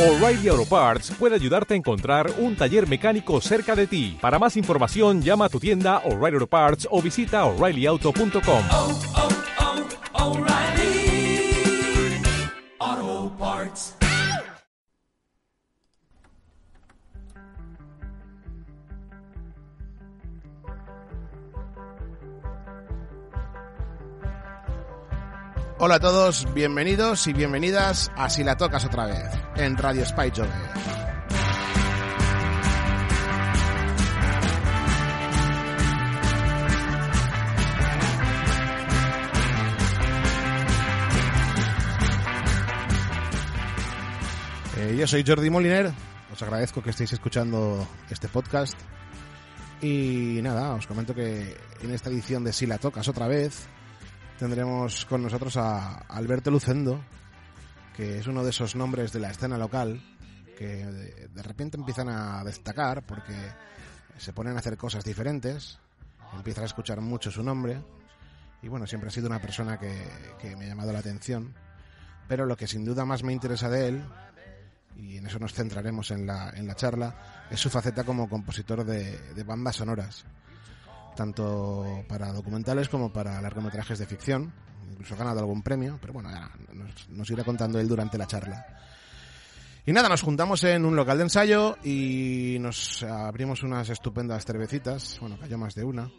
O'Reilly Auto Parts puede ayudarte a encontrar un taller mecánico cerca de ti. Para más información, llama a tu tienda O'Reilly Auto Parts o visita oreillyauto.com. oh, oh, O'Reilly Auto Parts. Hola a todos, bienvenidos y bienvenidas a Si la tocas otra vez, en Radio Spy. Eh, yo soy Jordi Moliner, os agradezco que estéis escuchando este podcast. Y nada, os comento que en esta edición de Si la tocas otra vez, tendremos con nosotros a Alberto Lucendo, que es uno de esos nombres de la escena local que de, repente empiezan a destacar porque se ponen a hacer cosas diferentes, empiezan a escuchar mucho su nombre y bueno, siempre ha sido una persona que, que me ha llamado la atención, pero lo que sin duda más me interesa de él, y en eso nos centraremos en la, en la charla, es su faceta como compositor de, de bandas sonoras tanto para documentales como para largometrajes de ficción. Incluso ha ganado algún premio, pero bueno, ya nos, nos, irá contando él durante la charla. Y nada, nos juntamos en un local de ensayo y nos abrimos unas estupendas cervecitas, bueno, cayó más de una,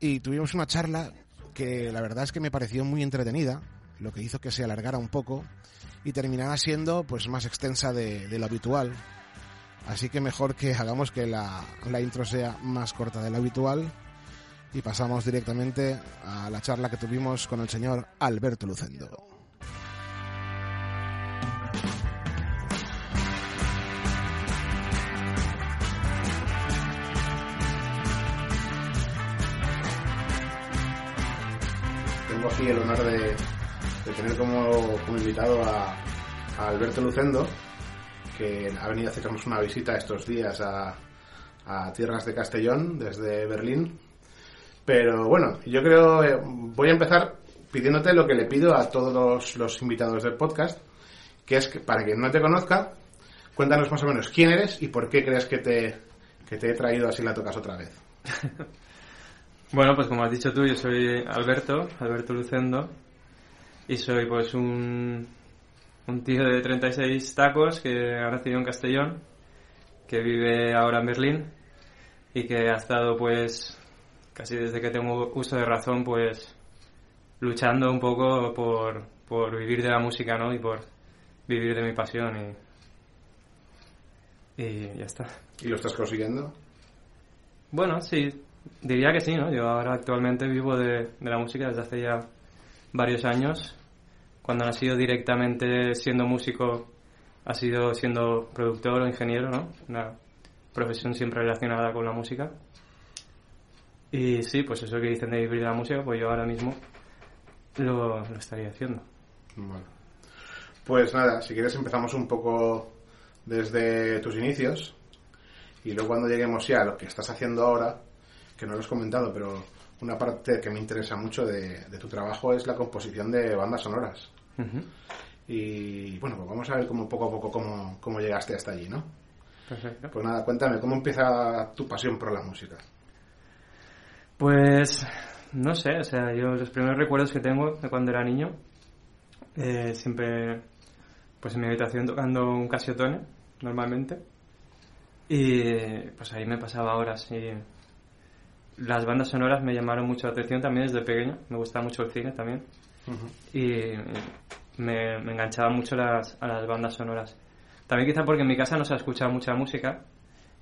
y tuvimos una charla que la verdad es que me pareció muy entretenida, lo que hizo que se alargara un poco y terminara siendo pues más extensa de, lo habitual, Así que mejor que hagamos que la, intro sea más corta de lo habitual y pasamos directamente a la charla que tuvimos con el señor Alberto Lucendo. Tengo aquí el honor de, tener como, invitado a, Alberto Lucendo, que ha venido a hacernos una visita estos días a, tierras de Castellón desde Berlín. Pero bueno, yo creo, eh, voy a empezar pidiéndote lo que le pido a todos los, invitados del podcast, que es que para quien no te conozca, cuéntanos más o menos quién eres y por qué crees que te, que te he traído así la tocas otra vez. bueno, pues como has dicho tú, yo soy Alberto, Alberto Lucendo, y soy pues un, un tío de 36 tacos que ha nacido en Castellón, que vive ahora en Berlín y que ha estado pues casi desde que tengo uso de razón pues luchando un poco por, por vivir de la música, ¿no? Y por vivir de mi pasión y, y ya está. ¿Y lo estás consiguiendo? Bueno, sí, diría que sí, ¿no? Yo ahora actualmente vivo de, de la música desde hace ya varios años cuando no ha sido directamente siendo músico, ha sido siendo productor o ingeniero, ¿no? Una profesión siempre relacionada con la música. Y sí, pues eso que dicen de vivir de la música, pues yo ahora mismo lo, lo estaría haciendo. Bueno. Pues nada, si quieres empezamos un poco desde tus inicios y luego cuando lleguemos ya a lo que estás haciendo ahora, que no lo has comentado, pero una parte que me interesa mucho de, de tu trabajo es la composición de bandas sonoras. Uh -huh. Y bueno, pues vamos a ver como poco a poco cómo, cómo llegaste hasta allí, ¿no? Perfecto. Pues nada, cuéntame, ¿cómo empieza tu pasión por la música? Pues no sé, o sea, yo los primeros recuerdos que tengo de cuando era niño, eh, siempre pues en mi habitación tocando un casiotone, normalmente, y pues ahí me pasaba horas y las bandas sonoras me llamaron mucho la atención también desde pequeño, me gustaba mucho el cine también. Uh -huh. Y me, me enganchaba mucho las, a las bandas sonoras. También quizá porque en mi casa no se escuchaba mucha música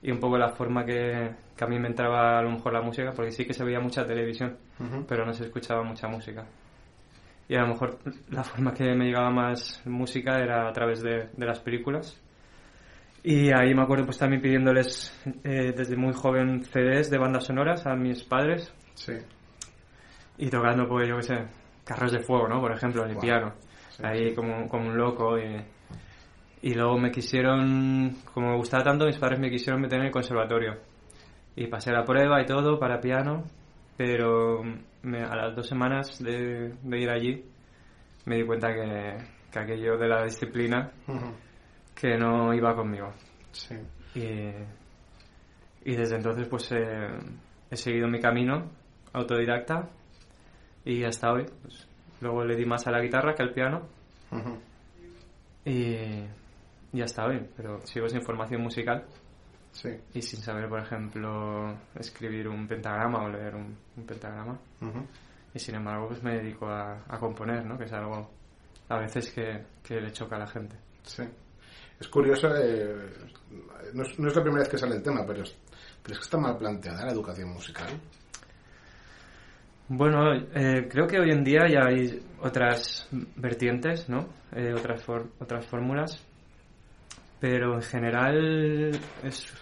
y un poco la forma que, que, a mí me entraba a lo mejor la música, porque sí que se veía mucha televisión, uh -huh. pero no se escuchaba mucha música. Y a lo mejor la forma que me llegaba más música era a través de, de las películas. Y ahí me acuerdo pues también pidiéndoles eh, desde muy joven CDs de bandas sonoras a mis padres. Sí. Y tocando pues yo qué sé, Carros de Fuego, ¿no? Por ejemplo, en el wow. piano. Sí, ahí sí. Como, como un loco y... Y luego me quisieron, como me gustaba tanto, mis padres me quisieron meter en el conservatorio. Y pasé la prueba y todo para piano, pero me, a las dos semanas de, de, ir allí me di cuenta que, que aquello de la disciplina, uh -huh. que no iba conmigo. Sí. Y, y desde entonces pues eh, he seguido mi camino autodidacta y hasta hoy. Pues, luego le di más a la guitarra que al piano Ujú. y, y hasta hoy, pero sigo sin formación musical Sí. y sin saber, por ejemplo, escribir un pentagrama o leer un, un pentagrama. Y sin embargo pues me dedico a, a componer, ¿no? Que es algo a veces que, que le choca a la gente. Sí. Es curioso, eh, no, es, no es la primera vez que sale el tema, pero es, pero es que está mal planteada la educación musical. Bueno, eh, creo que hoy en día ya hay otras vertientes, ¿no? Eh, otras, for- otras fórmulas. Pero en general es,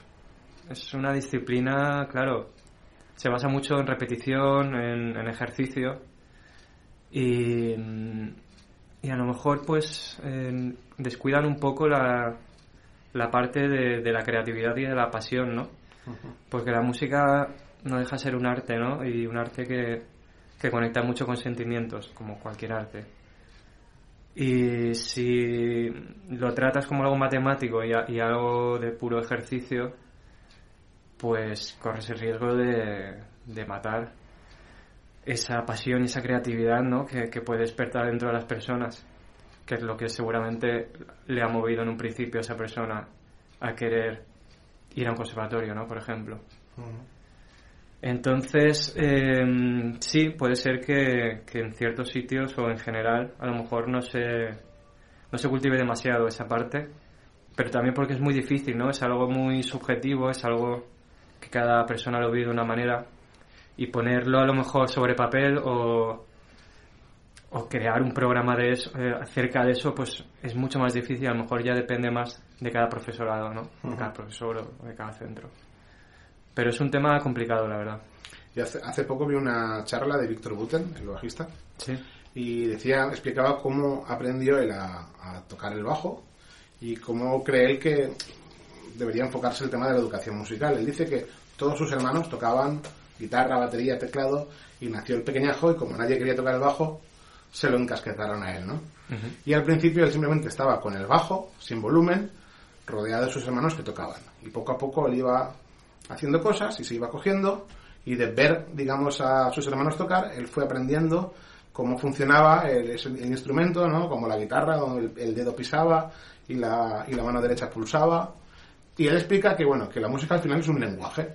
es una disciplina, claro, se basa mucho en repetición, en, en ejercicio. Y, y a lo mejor pues descuidan un poco la, la parte de, de la creatividad y de la pasión, ¿no? Porque la música no deja de ser un arte, ¿no? Y un arte que, que conecta mucho con sentimientos, como cualquier arte. Y si lo tratas como algo matemático y, algo de puro ejercicio, pues corres el riesgo de, matar esa pasión y esa creatividad, ¿no? Que puede despertar dentro de las personas, que es lo que seguramente le ha movido en un principio a esa persona a querer ir a un conservatorio, ¿no? Por ejemplo. Entonces, eh, sí, puede ser que, que en ciertos sitios o en general a lo mejor no se, no se cultive demasiado esa parte, pero también porque es muy difícil, ¿no? Es algo muy subjetivo, es algo que cada persona lo vive de una manera y ponerlo a lo mejor sobre papel o, o crear un programa de eso, eh, acerca de eso, pues es mucho más difícil, a lo mejor ya depende más de cada profesorado, ¿no? De cada profesor o de cada centro. Pero es un tema complicado, la verdad. Y hace, hace poco vi una charla de Víctor Buten, el bajista, Sí. y decía, explicaba cómo aprendió él a, a tocar el bajo y cómo cree él que debería enfocarse el tema de la educación musical. Él dice que todos sus hermanos tocaban guitarra, batería, teclado y nació el pequeñajo y como nadie quería tocar el bajo, se lo encasquetaron a él, ¿no? Y al principio él simplemente estaba con el bajo, sin volumen, rodeado de sus hermanos que tocaban. Y poco a poco él iba haciendo cosas y se iba cogiendo y de ver, digamos, a sus hermanos tocar, él fue aprendiendo cómo funcionaba el, el instrumento, ¿no? Como la guitarra, donde el, el dedo pisaba y la, y la mano derecha pulsaba. Y él explica que, bueno, que la música al final es un lenguaje.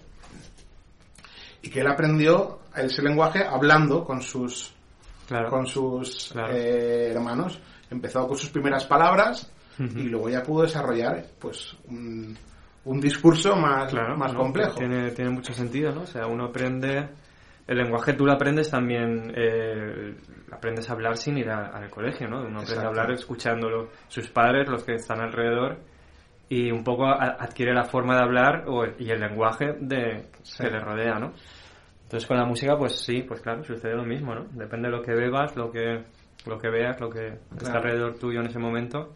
Y que él aprendió ese lenguaje hablando con sus, Claro. con sus Claro. eh, hermanos. Empezó con sus primeras palabras y luego ya pudo desarrollar pues un, un discurso más, Claro, más ¿no? complejo. Tiene, tiene mucho sentido, ¿no? O sea, uno aprende... El lenguaje tú lo aprendes también... eh, aprendes a hablar sin ir a- al colegio, ¿no? Uno aprende a hablar escuchándolo sus padres, los que están alrededor, y un poco a- adquiere la forma de hablar o, y el lenguaje de, que le rodea, ¿no? Entonces con la música, pues sí, pues claro, sucede lo mismo, ¿no? Depende de lo que bebas, lo que, lo que veas, lo que está alrededor tuyo en ese momento,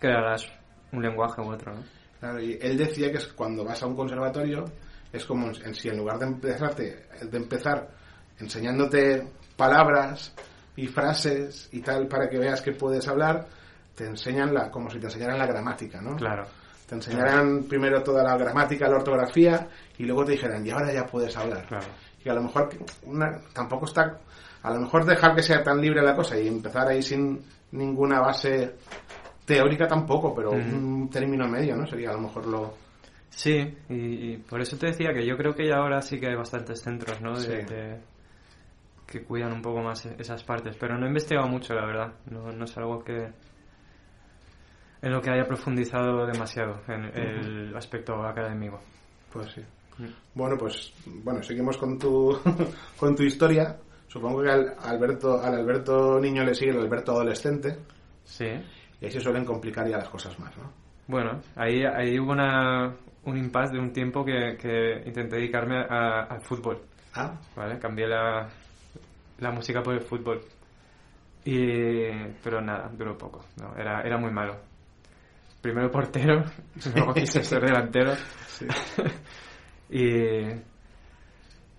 crearás un lenguaje u otro, ¿no? Claro, y él decía que es cuando vas a un conservatorio es como en, en si en lugar de empezarte de empezar enseñándote palabras y frases y tal para que veas que puedes hablar te enseñan la como si te enseñaran la gramática no Claro. te enseñaran primero toda la gramática la ortografía y luego te dijeran y ahora ya puedes hablar Claro. y a lo mejor una- tampoco está a lo mejor dejar que sea tan libre la cosa y empezar ahí sin ninguna base teórica tampoco pero un término medio no sería a lo mejor lo Sí, y, y por eso te decía que yo creo que ya ahora sí que hay bastantes centros, ¿no? De, Sí. de- que cuidan un poco más e- esas partes, pero no he investigado mucho, la verdad. No, no es algo que en lo que haya profundizado demasiado en el aspecto académico. Pues sí. Mm. Bueno, pues bueno, seguimos con tu con tu historia. Supongo que al Alberto al Alberto niño le sigue el Alberto adolescente Sí. Y ahí se suelen complicar ya las cosas más, ¿no? Bueno, ahí, ahí hubo una, un impasse de un tiempo que, que intenté dedicarme al fútbol. Ah, ¿vale? Cambié la, la música por el fútbol. Y, pero nada, duró poco. No, era, era muy malo. Primero portero, luego quise ser delantero. sí. Y,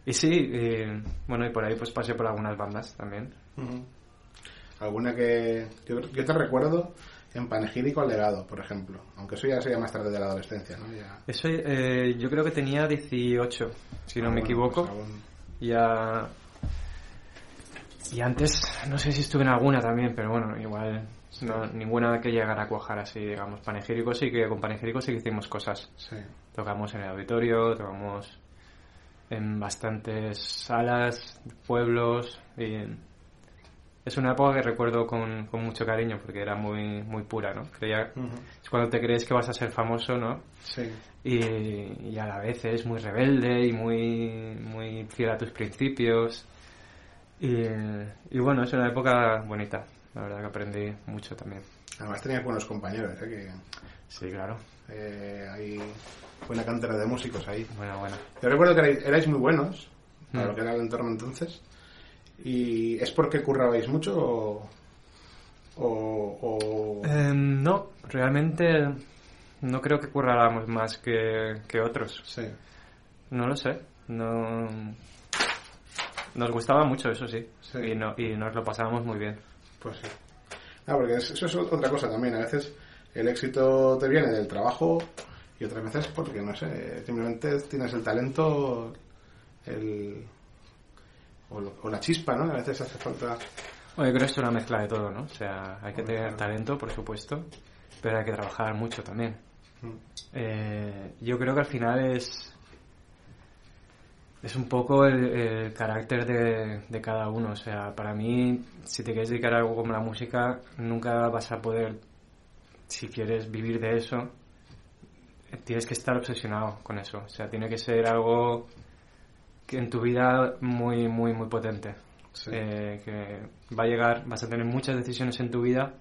y sí, y, bueno, y por ahí pues pasé por algunas bandas también. Alguna que yo te recuerdo en panegírico legado, por ejemplo. Aunque eso ya sería más tarde de la adolescencia, ¿no? Ya... Eso eh, yo creo que tenía 18, si no Ah, me bueno, equivoco. pues aún- Ya. Y antes, no sé si estuve en alguna también, pero bueno, igual no, ninguna que llegara a cuajar así, digamos. Panegírico sí que con panegírico sí que hicimos cosas. Sí. Tocamos en el auditorio, tocamos en bastantes salas, pueblos y es una época que recuerdo con, con mucho cariño porque era muy muy pura, ¿no? Creía, es cuando te crees que vas a ser famoso, ¿no? Sí. y, y a la vez es muy rebelde y muy, muy fiel a tus principios. Y, y bueno, es una época bonita, la verdad que aprendí mucho también. Además tenías buenos compañeros, ¿eh? Que Sí, claro. eh, hay buena cantera de músicos ahí. Bueno, bueno. Yo recuerdo que erais, erais muy buenos para Mm. lo que era el entorno entonces. ¿Y es porque currabais mucho o...? o, o- Eh, no, realmente no creo que curráramos más que, que otros. Sí. No lo sé. No... Nos gustaba mucho, eso sí. Sí. Y, no, y nos lo pasábamos muy bien. Pues sí. No, porque es- eso es otra cosa también. A veces el éxito te viene del trabajo y otras veces porque, no sé, simplemente tienes el talento el, o, lo- o la chispa, ¿no? A veces hace falta... Bueno, yo creo que es una mezcla de todo, ¿no? O sea, hay que tener claro. talento, por supuesto, pero hay que trabajar mucho también. Mm. Eh, yo creo que al final es es un poco el, el carácter de, de cada uno. O sea, para mí, si te quieres dedicar a algo como la música, nunca vas a poder, si quieres vivir de eso, tienes que estar obsesionado con eso. O sea, tiene que ser algo que en tu vida muy, muy, muy potente. Sí. Eh, que va a llegar, vas a tener muchas decisiones en tu vida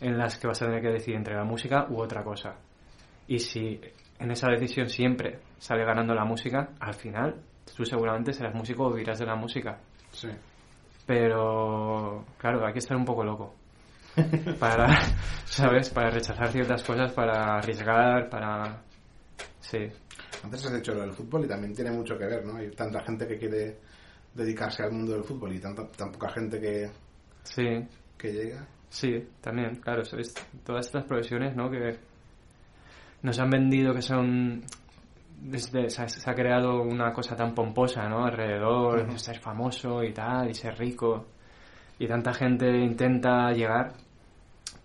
en las que vas a tener que decidir entre la música u otra cosa. Y si en esa decisión siempre sale ganando la música, al final tú seguramente serás músico o vivirás de la música. Sí. Pero, claro, hay que estar un poco loco. Para, ¿sabes? Para rechazar ciertas cosas, para arriesgar, para... Sí. Antes has dicho lo del fútbol y también tiene mucho que ver, ¿no? Hay tanta gente que quiere dedicarse al mundo del fútbol y tanta, tan poca gente que, Sí, que llega. Sí, también, claro, todas estas profesiones, ¿no? Que nos han vendido que son... Desde, se, ha, se ha creado una cosa tan pomposa, ¿no? Alrededor, Ujú. ser famoso y tal, y ser rico. Y tanta gente intenta llegar,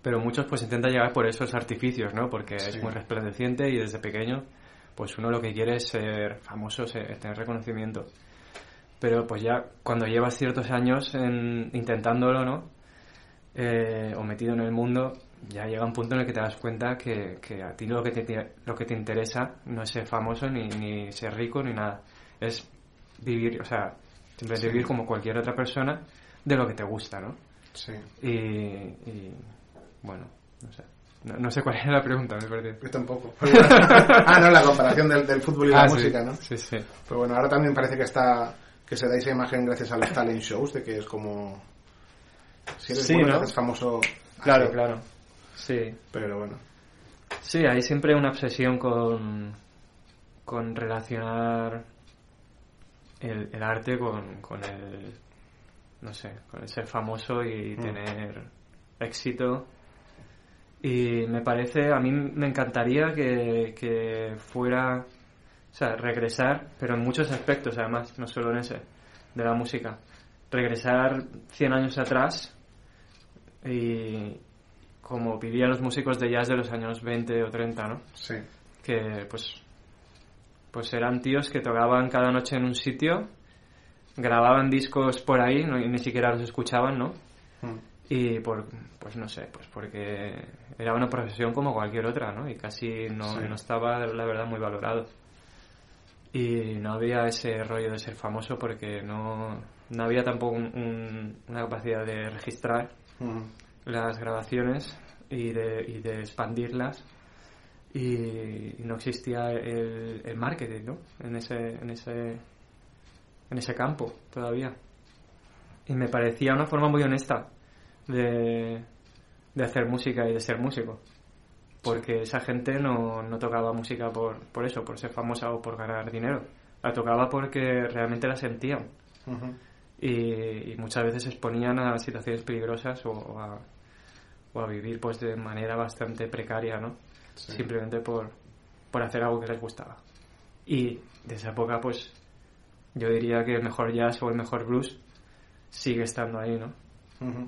pero muchos pues intentan llegar por esos artificios, ¿no? Porque Sí. es muy resplandeciente y desde pequeño, pues uno lo que quiere es ser famoso, ser- tener reconocimiento. Pero pues ya cuando llevas ciertos años en, intentándolo, ¿no? eh, o metido en el mundo, ya llega un punto en el que te das cuenta que, que a ti lo que, te, lo que te interesa no es ser famoso, ni, ni ser rico, ni nada. Es vivir, o sea, simplemente Sí. vivir como cualquier otra persona de lo que te gusta, ¿no? Sí. Y, y, bueno, no sé. No, no sé cuál era la pregunta, me perdí. Yo tampoco. ah, no, la comparación del, del fútbol y la Ah, sí. música, ¿no? Sí, sí. Pero bueno, ahora también parece que está que se da esa imagen gracias a los talent shows de que es como si eres Sí, bueno famoso. Claro, así. claro. Sí. Pero bueno, Sí, hay siempre una obsesión con, con relacionar el, el arte con, con el, no sé, con el ser famoso y Mm. tener éxito. Y me parece, a mí me encantaría que, que fuera, o sea, regresar, pero en muchos aspectos además, no solo en ese, de la música. Regresar 100 años atrás y como vivían los músicos de jazz de los años 20 o 30, ¿no? sí. que pues pues eran tíos que tocaban cada noche en un sitio grababan discos por ahí no, y ni siquiera los escuchaban no Mm. Y por pues no sé pues porque era una profesión como cualquier otra no y casi no, Sí. no estaba la verdad muy valorado. Y no había ese rollo de ser famoso porque no no había tampoco un- un- una capacidad de registrar las grabaciones y de, y de expandirlas. Y no existía el, el marketing ¿no? en ese en ese en ese campo todavía. Y me parecía una forma muy honesta de, de hacer música y de ser músico porque esa gente no, no tocaba música por, por eso, por ser famosa o por ganar dinero la tocaba porque realmente la sentían y, y muchas veces se exponían a situaciones peligrosas o, o a, o a vivir pues de manera bastante precaria, ¿no? Simplemente por, por hacer algo que les gustaba. Y de esa época, pues yo diría que el mejor jazz o el mejor blues sigue estando ahí, ¿no? Ujú.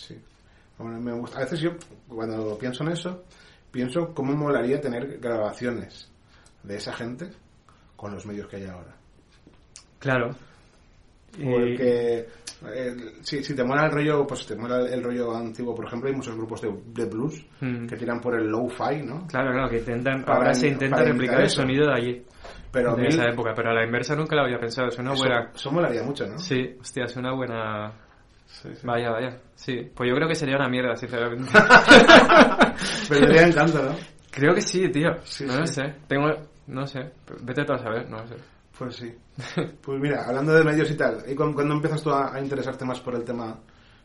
Sí. Bueno, me gusta. A veces yo, cuando pienso en eso, pienso cómo molaría tener grabaciones de esa gente con los medios que hay ahora. Claro. Porque eh, si, si te mola el rollo, pues te mola el, rollo antiguo, por ejemplo, hay muchos grupos de, de blues Mm. que tiran por el low-fi, ¿no? Claro, claro, que intentan, Para ahora se intenta replicar el eso. sonido de allí, Pero de esa época, pero a la inversa nunca lo había pensado, es una eso, buena... eso molaría mucho, ¿no? Sí, hostia, es una buena... Sí, sí. Vaya, vaya, sí. Pues yo creo que sería una mierda, sinceramente. Pero me encanta, ¿no? creo que sí, tío. Sí, no lo sé. Tengo... No sé. Vete tú a saber, no lo sé. Pues sí. Pues mira, hablando de medios y tal, ¿y cuando, cuándo empiezas tú a, a interesarte más por el tema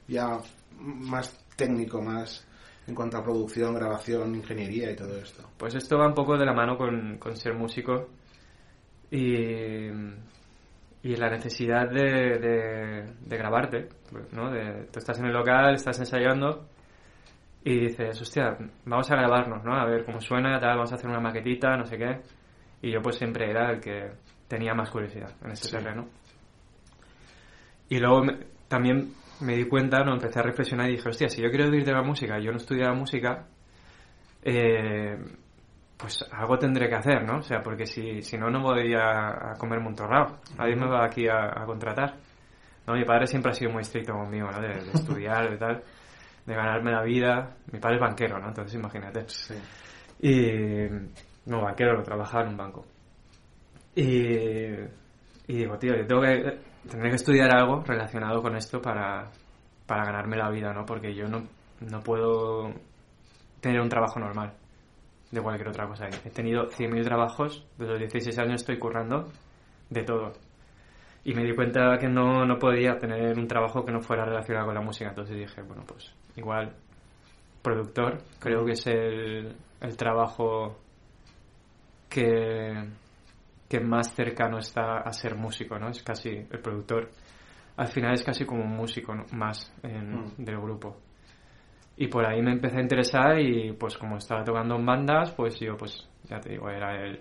ya más técnico, más en cuanto a producción, grabación, ingeniería y todo esto? Pues esto va un poco de la mano con, con ser músico y, y la necesidad de, de, de grabarte, ¿no? De, tú estás en el local, estás ensayando y dices, hostia, vamos a grabarnos, ¿no? A ver cómo suena, tal, vamos a hacer una maquetita, no sé qué. Y yo pues siempre era el que tenía más curiosidad en ese Sí. terreno. Y luego me- también me di cuenta, no empecé a reflexionar y dije, hostia, si yo quiero vivir de la música, yo no estudiaba música, eh, pues algo tendré que hacer, ¿no? O sea, porque si, si no, no voy a, a comerme un torrado. Nadie me va aquí a, a contratar. ¿no? Mi padre siempre ha sido muy estricto conmigo, ¿no? De, de estudiar, de tal, de ganarme la vida. Mi padre es banquero, ¿no? Entonces imagínate. Sí. Y... No, banquero, lo trabajaba en un banco. Y... Y digo, tío, yo tengo que... Tendré que estudiar algo relacionado con esto para, para ganarme la vida, ¿no? Porque yo no, no puedo tener un trabajo normal de cualquier otra cosa. He tenido 100.000 trabajos, desde los 16 años estoy currando de todo. Y me di cuenta que no, no podía tener un trabajo que no fuera relacionado con la música. Entonces dije, bueno, pues igual productor, creo que es el, el trabajo que, que más cercano está a ser músico, ¿no? Es casi el productor. Al final es casi como un músico ¿no? más en- Mm. del grupo. Y por ahí me empecé a interesar y pues como estaba tocando en bandas, pues yo pues ya te digo, era el,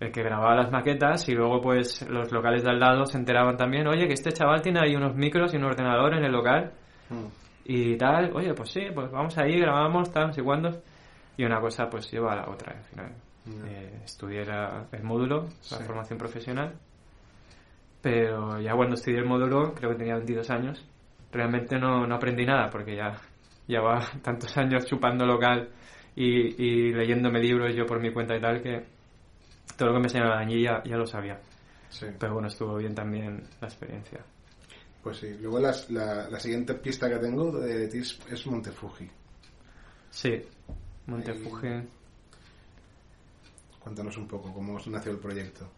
el que grababa las maquetas y luego pues los locales de al lado se enteraban también, oye, que este chaval tiene ahí unos micros y un ordenador en el local Mm. y tal, oye, pues sí, pues vamos ahí, grabamos, tal, no sé cuándo. Y una cosa pues lleva a la otra al final. Ya. Eh, estudié la- el módulo, la Sí. formación profesional, pero ya cuando estudié el módulo, creo que tenía 22 años, realmente no, no aprendí nada porque ya llevaba tantos años chupando local y, y leyéndome libros yo por mi cuenta y tal que todo lo que me enseñaban allí ya, ya lo sabía. Sí. Pero bueno, estuvo bien también la experiencia. Pues sí. Luego las- la, la siguiente pista que tengo de ti es, Montefuji. Sí, Montefuji. Cuéntanos un poco cómo nació el proyecto.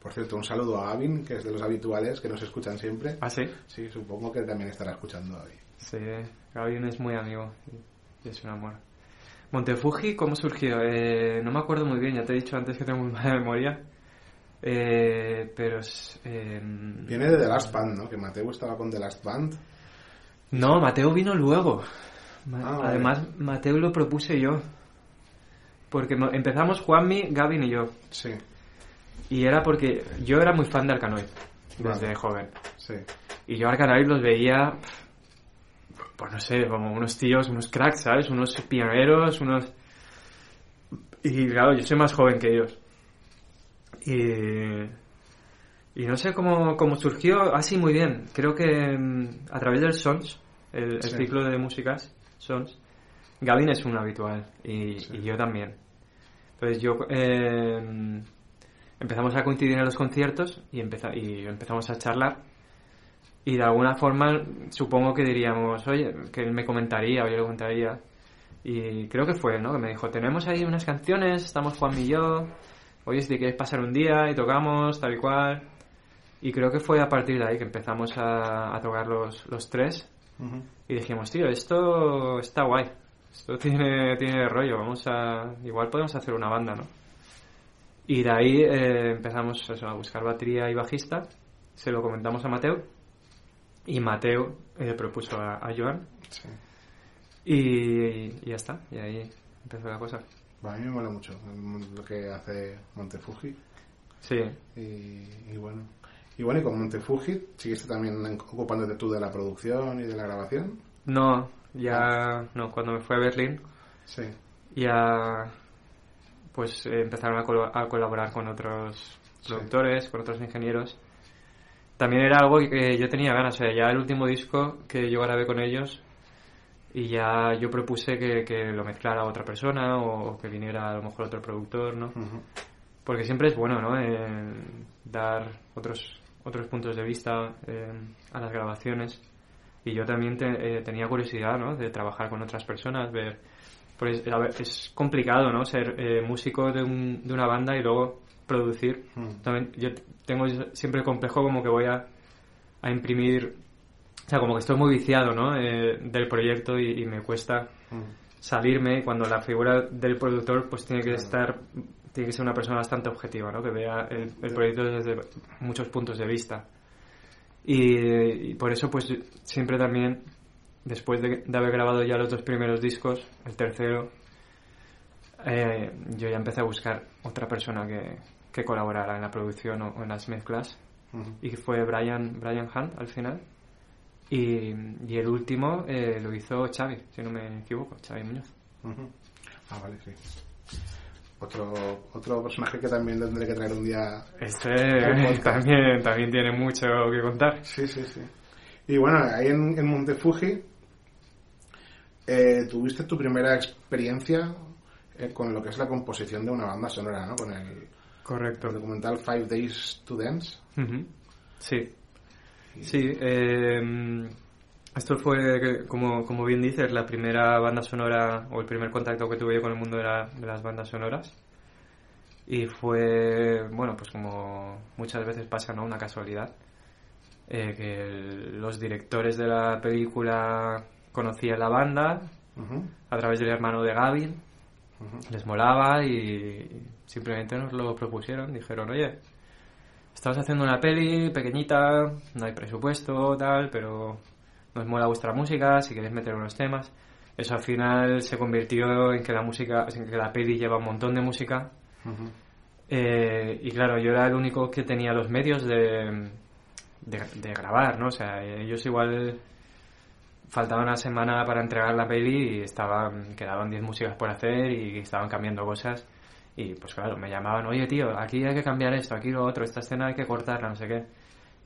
Por cierto, un saludo a Gavin, que es de los habituales, que nos escuchan siempre. ¿Ah, sí? Sí, supongo que también estará escuchando hoy. Sí, Gavin es muy amigo y es un amor. Montefuji, ¿cómo surgió? Eh, no me acuerdo muy bien, ya te he dicho antes que tengo muy mala memoria. Eh, pero es... eh, Viene de The Last Band, ¿no? Que Mateo estaba con The Last Band. No, Mateo vino luego. Ah, vale. Además, Mateo lo propuse yo. Porque mo- empezamos Juanmi, Gavin y yo. Sí, Y era porque yo era muy fan de Arkanoid desde Vale. joven. sí. Y yo Arkanoid los veía, pues no sé, como unos tíos, unos cracks, ¿sabes? Unos pioneros, unos... Y claro, yo soy más joven que ellos. Y... Y no sé cómo, cómo surgió, así muy bien. Creo que mm, a través del Sons, el, ciclo de músicas, Sons, Gavin es un habitual y, Sí. y yo también. Entonces yo eh, empezamos a coincidir en los conciertos y, empeza- y empezamos a charlar y de alguna forma supongo que diríamos, oye, que él me comentaría o yo le comentaría. Y creo que fue ¿no? Que me dijo, tenemos ahí unas canciones, estamos Juan y yo, oye, si te quieres pasar un día y tocamos, tal y cual. Y creo que fue a partir de ahí que empezamos a, a tocar los, los tres Ujú. y dijimos, tío, esto está guay, esto tiene, tiene rollo, vamos a... Igual podemos hacer una banda, ¿no? Y de ahí eh, empezamos eso, a buscar batería y bajista, se lo comentamos a Mateo y Mateo eh, propuso a, a Joan Sí. Y, y ya está, y ahí empezó la cosa. Bueno, a mí me mola mucho lo que hace Montefuji. Sí, Y, y bueno. Y bueno, y con Montefuji, ¿seguiste también ocupándote tú de la producción y de la grabación? no, ya, no, cuando me fui a Berlín, Sí. ya pues eh, empezaron a, colaborar con otros Sí. productores, con otros ingenieros. También era algo que yo tenía ganas, o sea, ya el último disco que yo grabé con ellos y ya yo propuse que, que lo mezclara otra persona o, que viniera a lo mejor otro productor, ¿no? Porque siempre es bueno, ¿no? Eh, dar otros otros puntos de vista eh, a las grabaciones. Y yo también te- eh, tenía curiosidad, ¿no? De trabajar con otras personas, ver... Pues, a ver, es complicado, ¿no? Ser músico de, un- de una banda y luego producir. Mm. También yo tengo siempre el complejo como que voy a, a imprimir... O sea, como que estoy muy viciado, ¿no? Eh, del proyecto y, y me cuesta Mm. salirme cuando la figura del productor pues tiene que Claro. estar tiene que ser una persona bastante objetiva ¿no? que vea el, el proyecto desde muchos puntos de vista y, y por eso pues siempre también después de, de haber grabado ya los dos primeros discos el tercero eh, yo ya empecé a buscar otra persona que, que colaborara en la producción o, o en las mezclas Ujú. y fue Brian, Brian Hunt al final. Y, y el último eh, lo hizo Xavi, si no me equivoco, Xavi Muñoz. Ah, vale, sí. Otro, otro personaje que también tendré que traer un día. Este también, también tiene mucho que contar. Sí, sí, sí. Y bueno, ahí en, en Montefuji, eh, tuviste tu primera experiencia eh, con lo que es la composición de una banda sonora, ¿no? Con el, Correcto. el documental Five Days to Dance. Ujú. Sí. Sí, eh, esto fue, como, como bien dices, la primera banda sonora o el primer contacto que tuve yo con el mundo de, la- de las bandas sonoras. Y fue, bueno, pues como muchas veces pasa, ¿no? Una casualidad. eh, que el- los directores de la película conocían la banda Ujú, a través del hermano de Gavin ujú. les molaba y simplemente nos lo propusieron. Dijeron, oye, estamos haciendo una peli pequeñita, no hay presupuesto, tal, pero nos mola vuestra música, si queréis meter unos temas. Eso al final se convirtió en que la música, en que la peli lleva un montón de música. Eh, y claro, yo era el único que tenía los medios de, de, de grabar, ¿no? O sea, ellos igual faltaba una semana para entregar la peli y estaban, quedaban 10 músicas por hacer y estaban cambiando cosas. Y pues claro, me llamaban, oye tío, aquí hay que cambiar esto, aquí lo otro, esta escena hay que cortarla, no sé qué.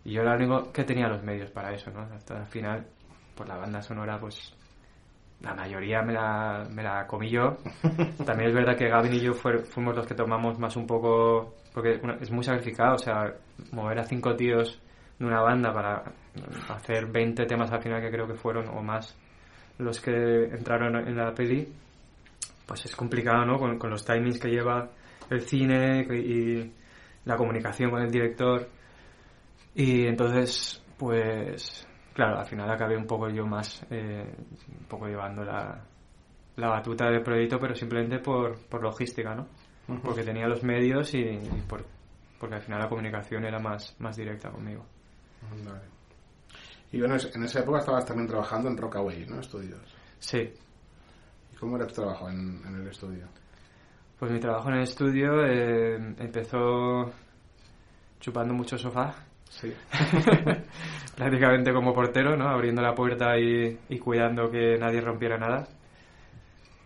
Y yo era el único que tenía los medios para eso, ¿no? Hasta el final, pues la banda sonora, pues la mayoría me la, me la comí yo. También es verdad que Gavin y yo fuimos los que tomamos más un poco, porque es muy sacrificado, o sea, mover a cinco tíos de una banda para hacer 20 temas al final que creo que fueron o más los que entraron en la peli, pues es complicado, ¿no? Con, con los timings que lleva el cine y la comunicación con el director. Y entonces, pues, claro, al final acabé un poco yo más, eh, un poco llevando la, la batuta del proyecto, pero simplemente por, por logística, ¿no? Ujú. Porque tenía los medios y, y por, porque al final la comunicación era más, más directa conmigo. Vale. Y bueno, en esa época estabas también trabajando en Rockaway, ¿no? Estudios. Sí, ¿Y cómo era tu trabajo en, en el estudio? pues mi trabajo en el estudio eh, empezó chupando mucho sofá, Sí. prácticamente como portero, ¿no? Abriendo la puerta y, y cuidando que nadie rompiera nada.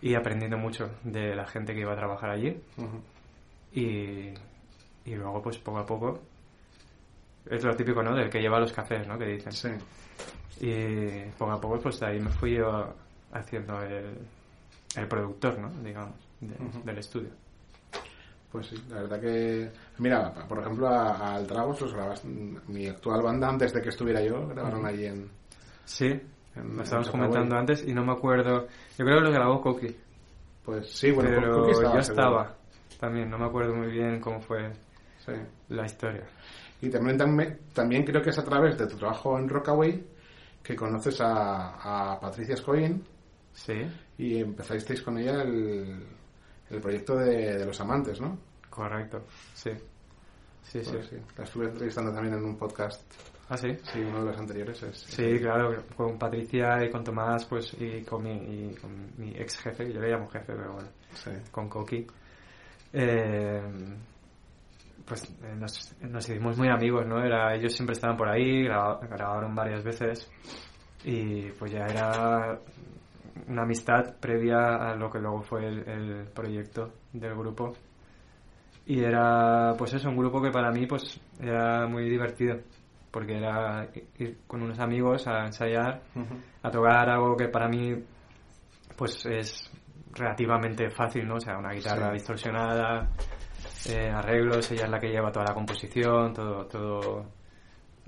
Y aprendiendo mucho de la gente que iba a trabajar allí. Y, y luego, pues poco a poco, es lo típico, ¿no? Del que lleva los cafés, ¿no? Que dicen. Sí. Y poco a poco, pues de ahí me fui yo haciendo el, el productor, ¿no? Digamos, de- del estudio. Pues sí, la verdad que... Mira, por ejemplo, a, a Altragos los grabas... Mi actual banda, antes de que estuviera yo, grabaron allí en... Sí, en- lo estábamos en comentando antes y no me acuerdo. Yo creo que lo grabó Coqui, Pues sí, bueno, pero estaba yo seguro. estaba también, no me acuerdo muy bien cómo fue Sí. la historia. Y también, también, también creo que es a través de tu trabajo en Rockaway que conoces a, a Patricia Scoyin Sí, y empezasteis con ella el, el proyecto de, de los amantes, ¿no? correcto, sí. Sí, sí. Pues sí. La estuve entrevistando también en un podcast ¿Ah, sí? Sí, uno de los anteriores es... Sí, claro, con Patricia y con Tomás, pues, y con mi, y con mi ex jefe, que yo le llamo jefe, pero bueno, Sí. con Coqui. Eh, pues eh, nos, nos hicimos muy amigos, ¿no? Era, ellos siempre estaban por ahí, graba- grabaron varias veces y pues ya era una amistad previa a lo que luego fue el, el proyecto del grupo. Y era, pues eso, un grupo que para mí pues era muy divertido, porque era ir con unos amigos a ensayar, a tocar algo que para mí pues es relativamente fácil, ¿no? O sea, una guitarra Sí. distorsionada, eh, arreglos, ella es la que lleva toda la composición, todo, todo,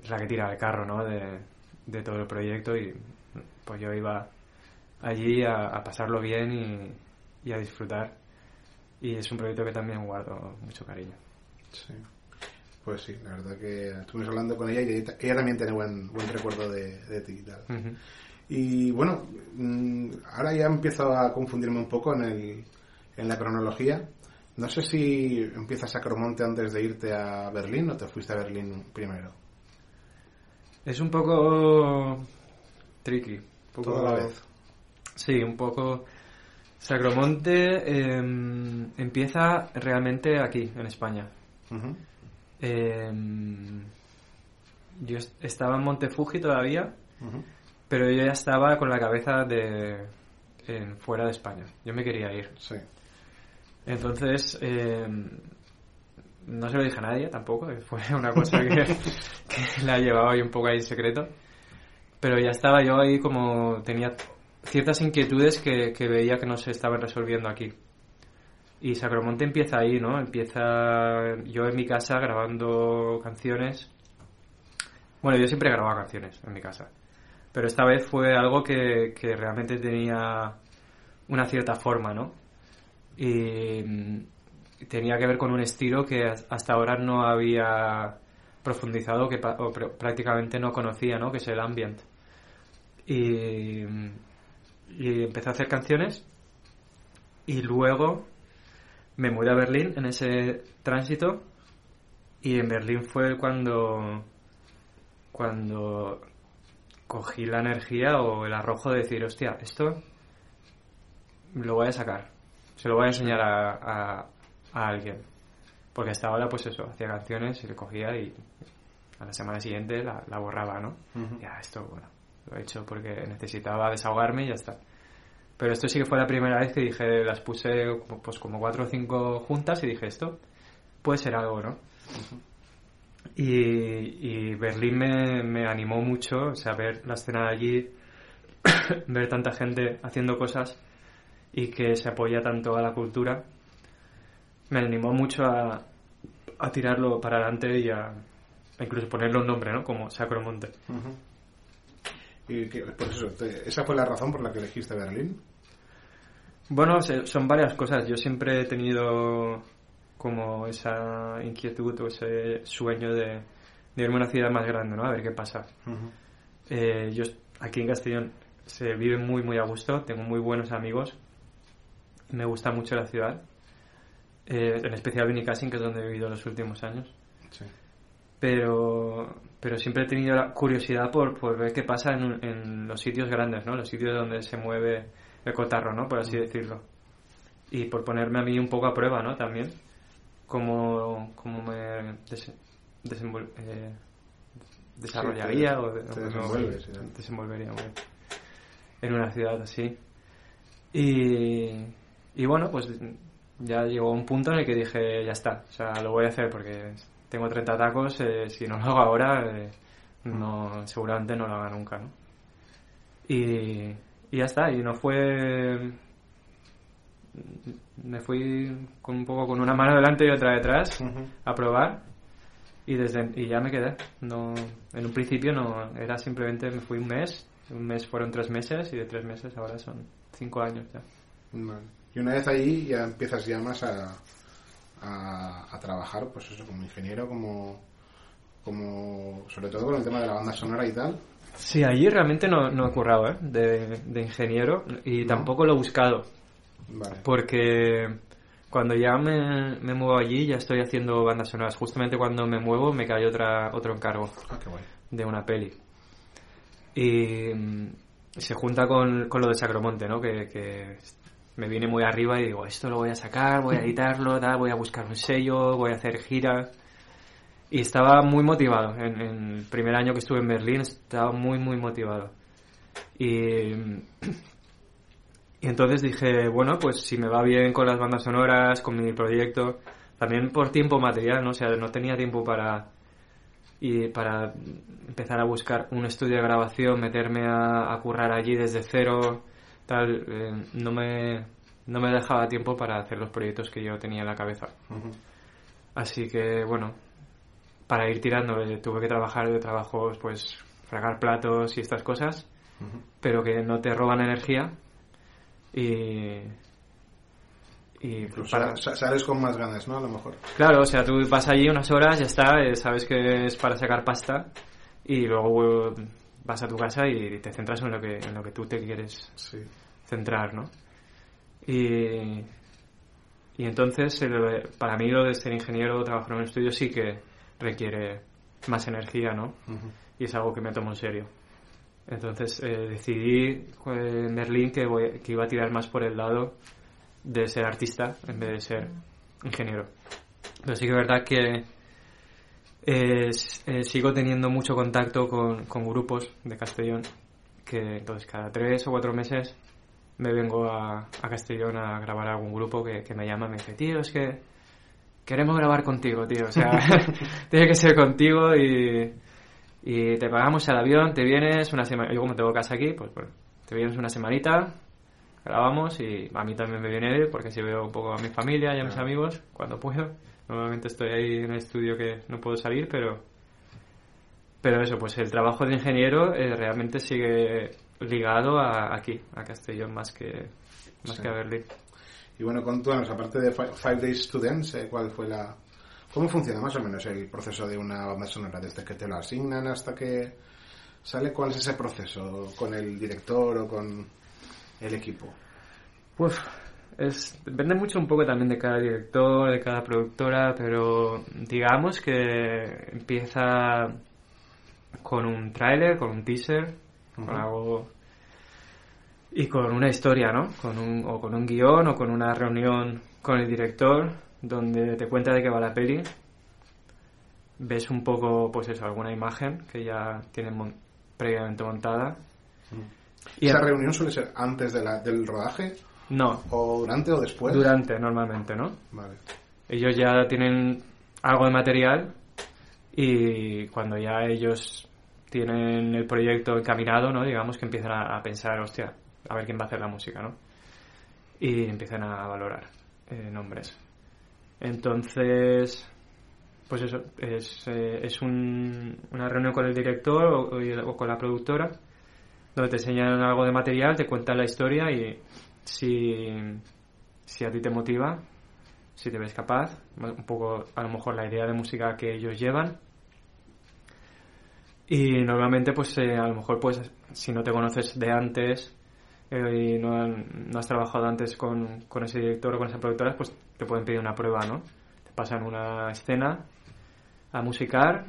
es la que tira el carro, ¿no? De, de todo el proyecto y pues yo iba allí a, a pasarlo bien y, y a disfrutar. Y es un proyecto que también guardo mucho cariño. Sí. Pues sí, la verdad que estuvimos hablando con ella y ella, ella también tiene buen, buen recuerdo de, de ti y tal. Y bueno, mm, ahora ya empiezo a confundirme un poco en, el, en la cronología. No sé si empiezas a Cromonte antes de irte a Berlín o te fuiste a Berlín primero. Es un poco tricky. Un poco Todo a la vez. Sí, un poco. Sacromonte em, empieza realmente aquí, en España. Em, yo est- estaba en Montefuji todavía, pero yo ya estaba con la cabeza de en, fuera de España. Yo me quería ir. Sí. Entonces, em, no se lo dije a nadie tampoco, fue una cosa que, que la llevaba ahí un poco ahí en secreto. Pero ya estaba yo ahí como tenía ciertas inquietudes que, que veía que no se estaban resolviendo aquí. Y Sacromonte empieza ahí, ¿no? Empieza yo en mi casa grabando canciones. Bueno, yo siempre grababa canciones en mi casa. Pero esta vez fue algo que, que realmente tenía una cierta forma, ¿no? y mm, tenía que ver con un estilo que has- hasta ahora no había profundizado que o pr- prácticamente no conocía, ¿no? Que es el ambient. Y, mm, y empecé a hacer canciones y luego me mudé a Berlín en ese tránsito y en Berlín fue cuando cuando cogí la energía o el arrojo de decir, hostia, esto lo voy a sacar. Se lo voy a enseñar a, a, a alguien. Porque hasta ahora, pues eso, hacía canciones y le cogía y a la semana siguiente la, la borraba, ¿no? Ujú. Ya, esto, bueno, lo he hecho porque necesitaba desahogarme y ya está. Pero esto sí que fue la primera vez que dije, las puse como- pues como cuatro o cinco juntas y dije, esto puede ser algo, ¿no? Y, y Berlín me, me animó mucho, o sea, ver la escena de allí, ver tanta gente haciendo cosas y que se apoya tanto a la cultura, me animó mucho a, a tirarlo para adelante y a, a incluso ponerle un nombre, ¿no? Como Sacromonte. Ujú. Y que, pues eso, te- esa fue la razón por la que elegiste Berlín. Bueno, se- son varias cosas. Yo siempre he tenido como esa inquietud o ese sueño de, de irme a una ciudad más grande, ¿no? A ver qué pasa. Ujú. Eh, yo aquí en Castellón se vive muy, muy a gusto. Tengo muy buenos amigos. Me gusta mucho la ciudad. Eh, en especial Benicassin, que es donde he vivido los últimos años. Sí. Pero, pero siempre he tenido la curiosidad por, por ver qué pasa en, en los sitios grandes, ¿no? Los sitios donde se mueve el cotarro, ¿no? Por así decirlo. Y por ponerme a mí un poco a prueba, ¿no? También. Cómo, cómo me des- desenvol- eh, desarrollaría te- o, te o- desenvuelves, no, sí. desenvolvería muy bien. en una ciudad así. Y, y bueno, pues ya llegó un punto en el que dije, ya está, o sea, lo voy a hacer porque tengo 30 tacos, eh, si no lo hago ahora, eh, no, seguramente no lo haga nunca, ¿no? Y, y ya está, y no fue... Me fui con un poco con una mano delante y otra detrás a probar y desde y ya me quedé. No, en un principio no, era simplemente me fui un mes, un mes fueron tres meses y de tres meses ahora son cinco años ya. Vale. Y una vez allí ya empiezas ya más a, a, a trabajar, pues eso, como ingeniero, como, como sobre todo con el tema de la banda sonora y tal. Sí, allí realmente no, no he currado ¿eh? de, de ingeniero y No. tampoco lo he buscado Vale. porque Cuando ya me, me muevo allí, ya estoy haciendo bandas sonoras. Justamente cuando me muevo, me cae otra, otro encargo Ah, qué guay. de una peli. Y mm, se junta con, con lo de Sacromonte, ¿no? Que, que me viene muy arriba y digo, esto lo voy a sacar, voy a editarlo, voy a buscar un sello, voy a hacer giras. Y estaba muy motivado. En, el primer año que estuve en Berlín estaba muy, muy motivado. Y, y entonces dije, bueno, pues si me va bien con las bandas sonoras, con mi proyecto, también por tiempo material, ¿no? O sea, no tenía tiempo para y para empezar a buscar un estudio de grabación, meterme a currar allí desde cero, tal, eh, no me no me dejaba tiempo para hacer los proyectos que yo tenía en la cabeza. Así que bueno, para ir tirando eh, tuve que trabajar de trabajos, pues fregar platos y estas cosas, pero que no te roban energía y y Incluso para- sa- sales con más ganas, ¿no? A lo mejor. Claro, o sea, tú vas allí unas horas, ya está, eh, sabes que es para sacar pasta y luego vas a tu casa y te centras en lo que, en lo que tú te quieres Sí. centrar, ¿no? Y, y entonces, el- para mí lo de ser ingeniero, trabajar en un estudio sí que requiere más energía, ¿no? Y es algo que me tomo en serio. Entonces eh, decidí eh, en Berlín que, voy- que iba a tirar más por el lado de ser artista en vez de ser ingeniero. Pero sí que es verdad que eh, eh, sigo teniendo mucho contacto con, con grupos de Castellón, que entonces cada tres o cuatro meses me vengo a, a Castellón a grabar a algún grupo que, que me llama y me dice, tío, es que queremos grabar contigo, tío. O sea, tiene que ser contigo y, y te pagamos el avión, te vienes una semana. Yo como tengo casa aquí, pues bueno, te vienes una semanita, grabamos y a mí también me viene bien porque así veo un poco a mi familia y a mis amigos cuando puedo. Normalmente estoy ahí en el estudio que no puedo salir, pero pero eso, pues el trabajo de ingeniero eh, realmente sigue ligado a aquí, a Castellón más que más Sí. que a Berlín. Y bueno, contanos, aparte de Fi- Five Days Students, eh, ¿cuál fue la... ¿Cómo funciona más o menos el proceso de una banda sonora? Desde que te lo asignan hasta que sale, ¿cuál es ese proceso? ¿Con el director o con el equipo? Pues es, depende mucho un poco también de cada director, de cada productora, pero digamos que empieza con un tráiler, con un teaser, con algo y con una historia, ¿no? Con un, o con un guion o con una reunión con el director donde te cuenta de qué va la peli. Ves un poco, pues eso, alguna imagen que ya tienen mon- previamente montada. Y ¿Esa reunión suele ser antes de la- del rodaje No, o durante o después? durante normalmente, ¿no? Vale. Ellos ya tienen algo de material y cuando ya ellos tienen el proyecto encaminado, ¿no? Digamos que empiezan a, a pensar, hostia, a ver quién va a hacer la música, ¿no? Y empiezan a valorar eh, nombres. Entonces, pues eso, es, eh, es un- una reunión con el director o, o- o con la productora donde te enseñan algo de material, te cuentan la historia y si, si a ti te motiva, si te ves capaz, un poco a lo mejor la idea de música que ellos llevan. Y normalmente, pues eh, a lo mejor, pues si no te conoces de antes eh, y no, han- no has trabajado antes con, con ese director o con esa productora, pues te pueden pedir una prueba, ¿no? Te pasan una escena a musicar,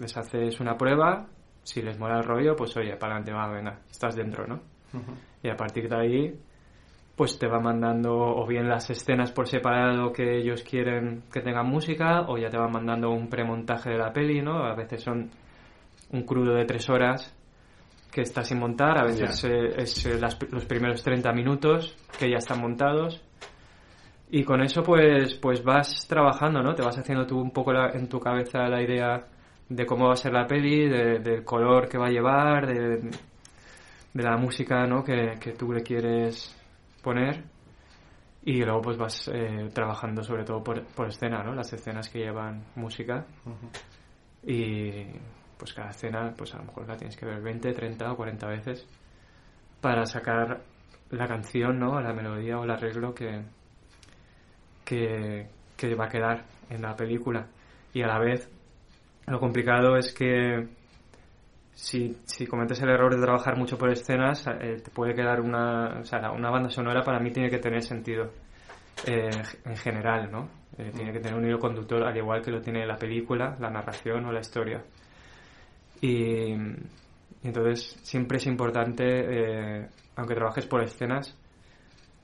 les haces una prueba, si les mola el rollo, pues oye, para adelante, va, venga, estás dentro, ¿no? Y a partir de ahí, pues te va mandando o bien las escenas por separado que ellos quieren que tengan música, o ya te va mandando un premontaje de la peli, ¿no? A veces son un crudo de tres horas que está sin montar, a veces eh, es eh, las- los primeros 30 minutos que ya están montados. Y con eso pues, pues vas trabajando, ¿no? Te vas haciendo tú un poco la- en tu cabeza la idea de cómo va a ser la peli, de- del color que va a llevar, de, de la música, ¿no? Que, que tú le quieres poner. Y luego pues vas eh, trabajando sobre todo por, por escena, ¿no? Las escenas que llevan música. Y pues cada escena, pues a lo mejor la tienes que ver 20, 30 o 40 veces para sacar la canción, ¿no? La melodía o el arreglo que, que, que va a quedar en la película. Y a la vez, lo complicado es que si, si cometes el error de trabajar mucho por escenas, eh, te puede quedar una, o sea, una banda sonora para mí tiene que tener sentido. eh, en general, ¿no? Eh, tiene que tener un hilo conductor al igual que lo tiene la película, la narración o la historia. Y, y entonces siempre es importante, eh, aunque trabajes por escenas,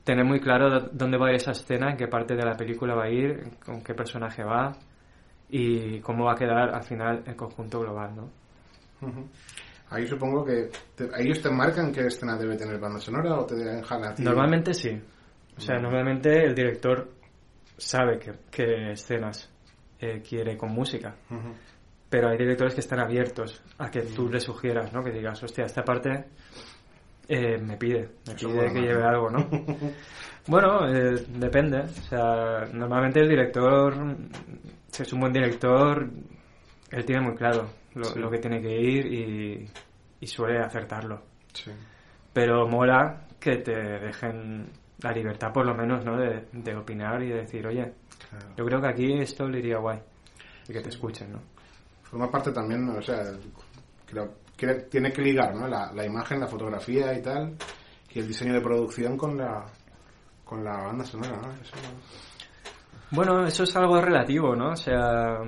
tener muy claro dó- dónde va a ir esa escena, en qué parte de la película va a ir, con qué personaje va y cómo va a quedar al final el conjunto global, ¿no? Ujú. Ahí supongo que te- ellos te marcan qué escena debe tener banda sonora o te dejan a ti. Normalmente sí. O sea, normalmente el director sabe qué, qué escenas eh, quiere con música. Pero hay directores que están abiertos a que tú le sugieras, ¿no? Que digas, hostia, esta parte eh, me pide, me Eso pide que lleve ¿no? algo, ¿no? bueno, eh, depende. O sea, normalmente el director, si es un buen director, él tiene muy claro lo, Sí. lo que tiene que ir y, y suele acertarlo. Sí. Pero mola que te dejen la libertad, por lo menos, ¿no? De, de opinar y de decir, oye, Claro. yo creo que aquí esto le iría guay. Y que te escuchen, ¿no? Forma parte también, o sea, creo que tiene que ligar, ¿no? La, la imagen, la fotografía y tal, y el diseño de producción con la con la banda sonora, ¿no? Eso- Bueno, eso es algo relativo, ¿no? O sea,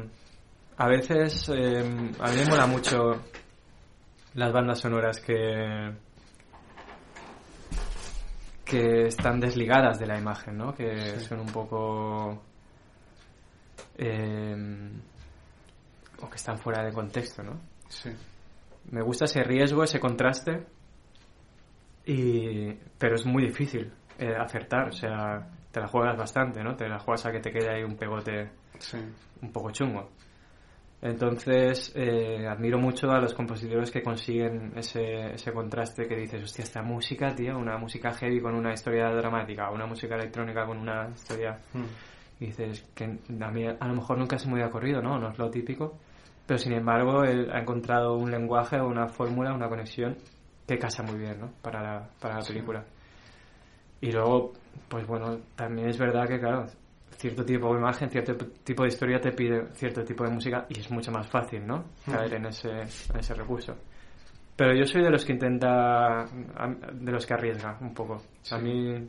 a veces eh, a mí me mola mucho las bandas sonoras que que están desligadas de la imagen, ¿no? Que son un poco eh, o que están fuera de contexto, ¿no? sí. Me gusta ese riesgo, ese contraste, y, pero es muy difícil eh, acertar, o sea, te la juegas bastante, ¿no? Te la juegas a que te quede ahí un pegote Sí. un poco chungo. Entonces, eh, admiro mucho a los compositores que consiguen ese, ese contraste que dices, hostia, esta música, tío, una música heavy con una historia dramática, una música electrónica con una historia Mm. y dices que a mí a lo mejor nunca se me hubiera ocurrido, ¿no? No es lo típico. Pero sin embargo, él ha encontrado un lenguaje, una fórmula, una conexión que casa muy bien, ¿no? Para la, para la película. Y luego, pues bueno, también es verdad que, claro, cierto tipo de imagen, cierto tipo de historia te pide cierto tipo de música y es mucho más fácil, ¿no? Caer en ese, en ese recurso. Pero yo soy de los que intenta, de los que arriesga un poco. A mí,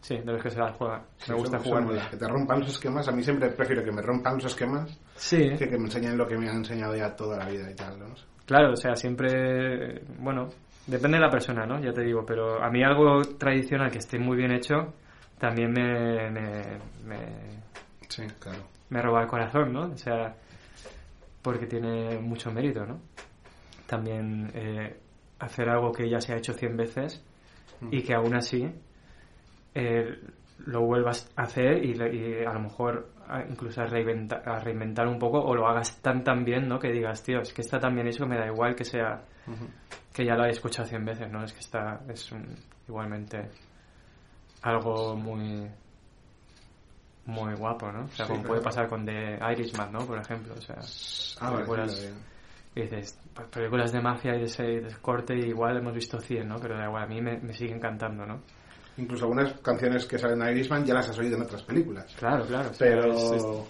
sí, de los que se la juega. Sí, me gusta jugar. Que te rompan los esquemas. A mí siempre prefiero que me rompan los esquemas Sí, que que me enseñen lo que me han enseñado ya toda la vida y tal, ¿no? claro, o sea, siempre, bueno, depende de la persona, ¿no? Ya te digo, pero a mí algo tradicional que esté muy bien hecho también me, me, me, Sí, claro. me roba el corazón, ¿no? O sea, porque tiene mucho mérito, ¿no? También eh, hacer algo que ya se ha hecho 100 veces y que aún así eh, lo vuelvas a hacer y, y a lo mejor a- incluso a reinventar, a reinventar un poco o lo hagas tan tan bien, ¿no? Que digas, tío, es que está tan bien hecho que me da igual que sea que ya lo he escuchado 100 veces, ¿no? Es que está es un- igualmente algo muy muy guapo, ¿no? O sea, Sí, como puede pasar con The Irishman, ¿no? Por ejemplo, o sea, Ah, películas, y dices, pues, películas de mafia y de ese, de ese corte igual hemos visto 100, ¿no? Pero da igual, a mí me, me sigue encantando, ¿no? Incluso algunas canciones que salen de Irishman ya las has oído en otras películas. Claro, claro. o sea, Pero... es- es- joder,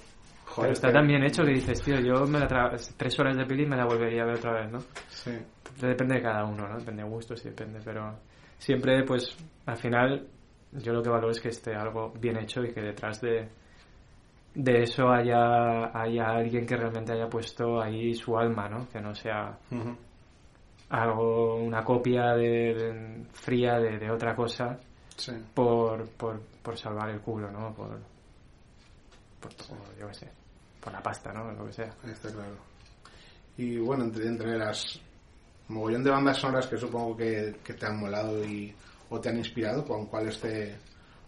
pero está pero- tan bien hecho que dices, tío, yo me la tra- tres horas de peli me la volvería a ver otra vez, ¿no? Sí. Depende de cada uno, ¿no? Depende de gustos y depende, pero siempre, pues, al final, yo lo que valoro es que esté algo bien hecho y que detrás de, de eso haya, haya alguien que realmente haya puesto ahí su alma, ¿no? Que no sea algo, una copia de, de- fría de, de otra cosa Sí. por, por, por salvar el culo, ¿no? Por, por, por, yo qué sé, por la pasta, ¿no? Lo que sea. Está claro. Y bueno, entre, entre las mogollón de bandas sonoras que supongo que, que te han molado y, o te han inspirado, ¿con cuáles te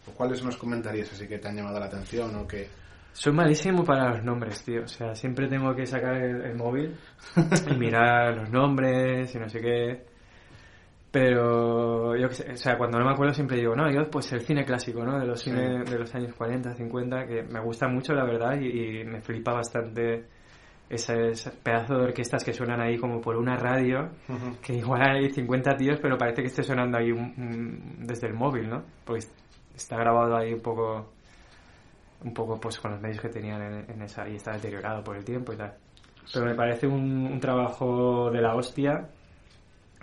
o cuáles nos comentarías así que te han llamado la atención o que Soy malísimo para los nombres, tío. O sea, siempre tengo que sacar el, el móvil y mirar los nombres y no sé qué. Pero yo o sea, cuando no me acuerdo siempre digo, no, yo pues el cine clásico, ¿no? De los Sí. cine de los años 40, 50, que me gusta mucho, la verdad, y, y me flipa bastante ese, ese pedazo de orquestas que suenan ahí como por una radio, que igual hay 50 tíos, pero parece que esté sonando ahí un- un- desde el móvil, ¿no? Porque está grabado ahí un poco un poco pues con los medios que tenían en, en esa y está deteriorado por el tiempo y tal. Pero me parece un, un trabajo de la hostia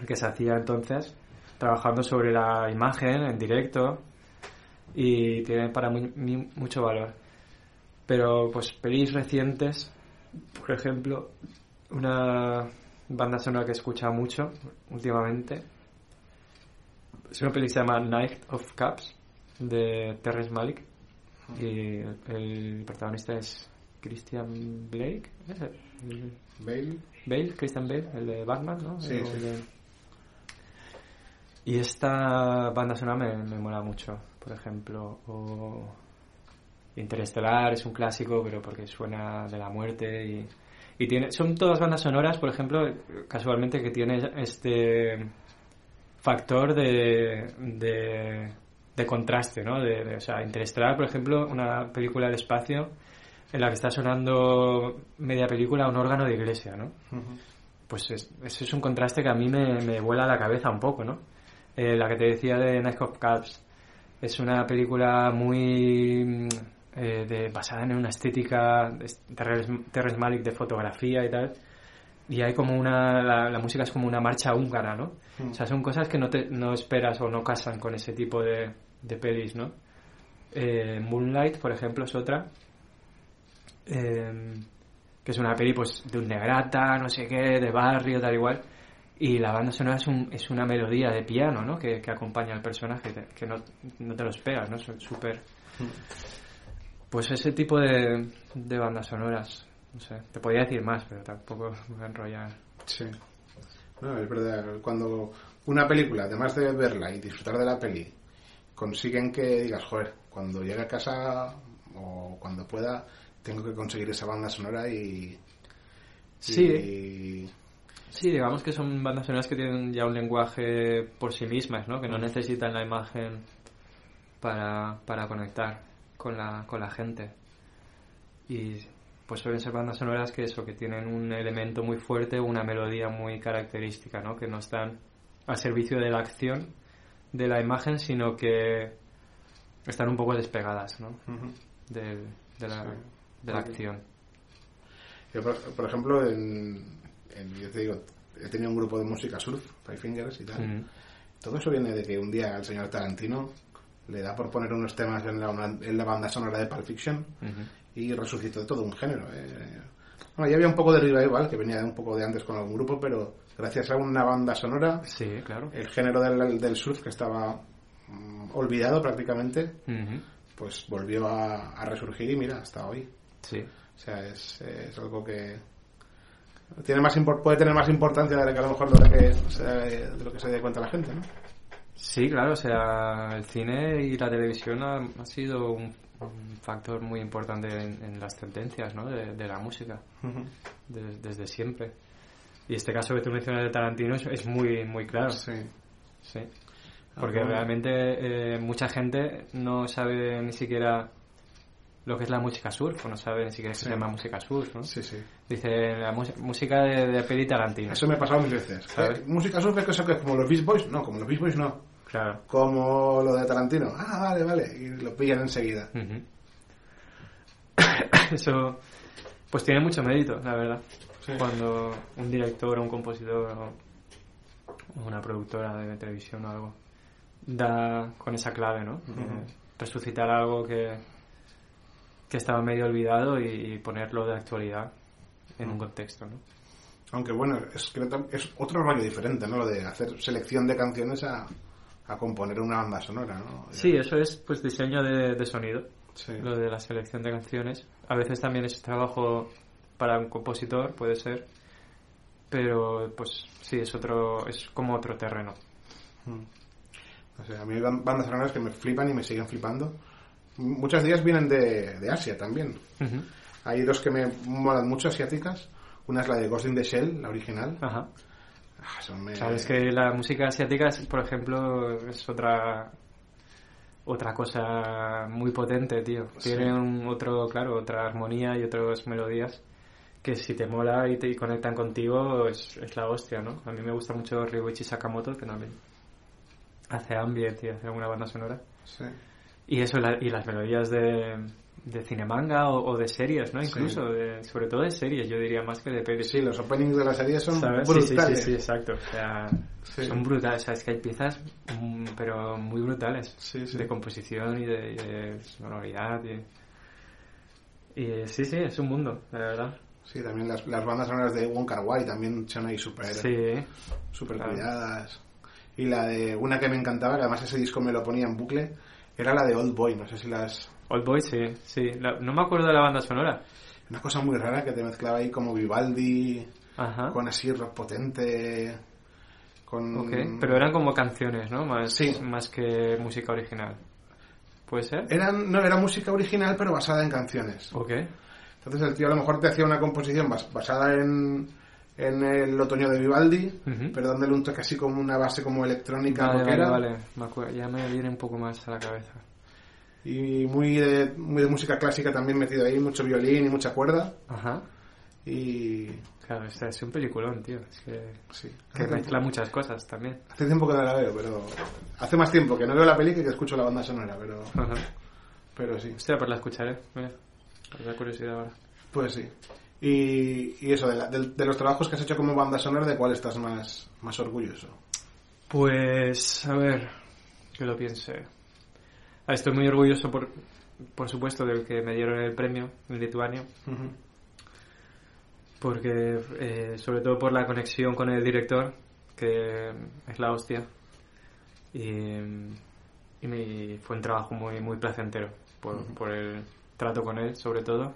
que se hacía entonces, trabajando sobre la imagen en directo y tiene para mí mucho valor. Pero pues pelis recientes, por ejemplo, una banda sonora que he escuchado mucho últimamente, es una peli que se llama Night of Cups de Terrence Malick y el, protagonista es Christian Blake, ¿es el- Bale. Bale, Christian Bale, el de Batman, ¿no? Sí, El sí. de- Y esta banda sonora me, me mola mucho, por ejemplo, o Interestelar es un clásico, pero porque suena de la muerte y, y tiene, son todas bandas sonoras, por ejemplo, casualmente que tiene este factor de, de, de contraste, ¿no? De, de- o sea, Interestelar, por ejemplo, una película del espacio en la que está sonando media película un órgano de iglesia, ¿no? Pues es, eso es un contraste que a mí me, me vuela la cabeza un poco, ¿no? Eh, la que te decía de Night of Cups es una película muy eh, de, basada en una estética Terrence Malick de fotografía y tal y hay como una la, la música es como una marcha húngara no o sea son cosas que no te no esperas o no casan con ese tipo de, de pelis no Eh, Moonlight por ejemplo es otra eh, que es una peli pues de un negrata no sé qué de barrio tal igual y la banda sonora es, un, es una melodía de piano ¿no? que, que acompaña al personaje que, que no, no te lo esperas ¿no? súper pues ese tipo de, de bandas sonoras no sé te podría decir más pero tampoco me voy a enrollar Sí. No, es verdad. Cuando una película, además de verla y disfrutar de la peli, consiguen que digas, joder, cuando llegue a casa o cuando pueda, tengo que conseguir esa banda sonora y. Sí. y- Sí, digamos que son bandas sonoras que tienen ya un lenguaje por sí mismas, ¿no? Que no necesitan la imagen para, para conectar con la, con la gente. Y pues suelen ser bandas sonoras que eso, que tienen un elemento muy fuerte, una melodía muy característica, ¿no? Que no están al servicio de la acción de la imagen, sino que están un poco despegadas, ¿no? Ujú. Del- de la, Sí. de la acción. Yo, por, por ejemplo, en, en- yo te digo, he tenido un grupo de música surf, Five Fingers y tal. Mm. Todo eso viene de que un día el señor Tarantino le da por poner unos temas en la, en la banda sonora de Pulp Fiction y resucitó todo un género. eh. Bueno, ya había un poco de revival, que venía un poco de antes con algún grupo, pero gracias a una banda sonora, Sí, claro. el género del, del surf que estaba mm, olvidado prácticamente, pues volvió a, a resurgir y mira, hasta hoy. Sí. O sea, es, es algo que tiene más puede tener más importancia de que a lo mejor lo que se, de lo que se dé cuenta la gente, ¿no? Sí, claro, o sea, el cine y la televisión ha, ha sido un, un factor muy importante en, en las tendencias ¿no? de, de la música, de- desde siempre. Y este caso que tú mencionas de Tarantino es, es muy, muy claro, Sí. sí. Porque realmente eh, mucha gente no sabe ni siquiera lo que es la música surf, o no sabe ni siquiera que Sí. se llama música surf, ¿no? Sí, sí. Dice la música de, de peli Tarantino. Eso me ha pasado mil veces. ¿Sabes? Eh, Música surf es cosa que es como los Beach Boys. No, como los Beach Boys no. Claro. Como lo de Tarantino. Ah, vale, vale. Y lo pillan enseguida. Eso, pues tiene mucho mérito, la verdad. Sí. Cuando un director o un compositor o una productora de televisión o algo da con esa clave, ¿no? Ujú. resucitar algo que, que estaba medio olvidado y, y ponerlo de actualidad en un contexto, ¿no? Aunque bueno, es, es otro rollo diferente, ¿no? Lo de hacer selección de canciones a, a componer una banda sonora, ¿no? Sí, eso es pues diseño de, de sonido. Sí. lo de la selección de canciones. A veces también es trabajo para un compositor, puede ser, pero pues sí, es otro, es como otro terreno. O sea, a mí bandas sonoras que me flipan y me siguen flipando. Muchas de ellas vienen de, de Asia también. Hay dos que me molan mucho asiáticas. Una es la de Ghost in the Shell, la original. Ajá. Ah, eso me- Claro, es que la música asiática, por ejemplo, es otra otra cosa muy potente, tío. Sí. Tiene un otro, claro, otra armonía y otras melodías que si te mola y te y conectan contigo es, es la hostia, ¿no? A mí me gusta mucho Ryuichi Sakamoto, que también hace ambient y hace alguna banda sonora. Sí. Y eso, la- y las melodías de, de cinemanga o, o de series, ¿no? Incluso, de- sobre todo de series, yo diría más que de pelis. Sí, los openings de la serie son brutales. Sí, sí, sí, exacto. O sea, son brutales. O sea, es que hay piezas, mm, pero muy brutales. De composición y de, y de sonoridad. Y, y, sí, sí, es un mundo, la verdad. Sí, también las, las bandas sonoras de Wong Kar Wai también son ahí súper Sí, súper claro. cuidadas. Y la de una que me encantaba, que además ese disco me lo ponía en bucle, era la de Old Boy. No sé si las... Old Boy, sí, sí. La- no me acuerdo de la banda sonora. Una cosa muy rara que te mezclaba ahí como Vivaldi, Ajá. con así rock potente, con... Ok, pero eran como canciones, ¿no? Más, Sí. más que música original. ¿Puede ser? Eran, no, era música original pero basada en canciones. Ok. Entonces el tío a lo mejor te hacía una composición bas- basada en, en el otoño de Vivaldi, Ujú. pero dándole un toque así como una base como electrónica Vale, vale, vale. Me ya me viene un poco más a la cabeza. Y muy de, muy de música clásica también metido ahí, mucho violín y mucha cuerda. Ajá. Y Claro, este es un peliculón, tío. Es que, sí, que hace, mezcla tiempo, muchas cosas también. hace tiempo que no la veo, pero hace más tiempo que no veo la peli que que escucho la banda sonora, pero, Ajá. pero sí, Hostia, pues la escucharé. Mira, me da curiosidad ahora. pues sí. Y, y eso, de, la- de- de los trabajos que has hecho como banda sonora, ¿de cuál estás más, más orgulloso? Pues, a ver, que lo piense. Ah, Estoy muy orgulloso, por, por supuesto, del que me dieron el premio en Lituania, porque, eh, sobre todo por la conexión con el director, que es la hostia, y, y me- fue un trabajo muy, muy placentero, por, por el trato con él, sobre todo.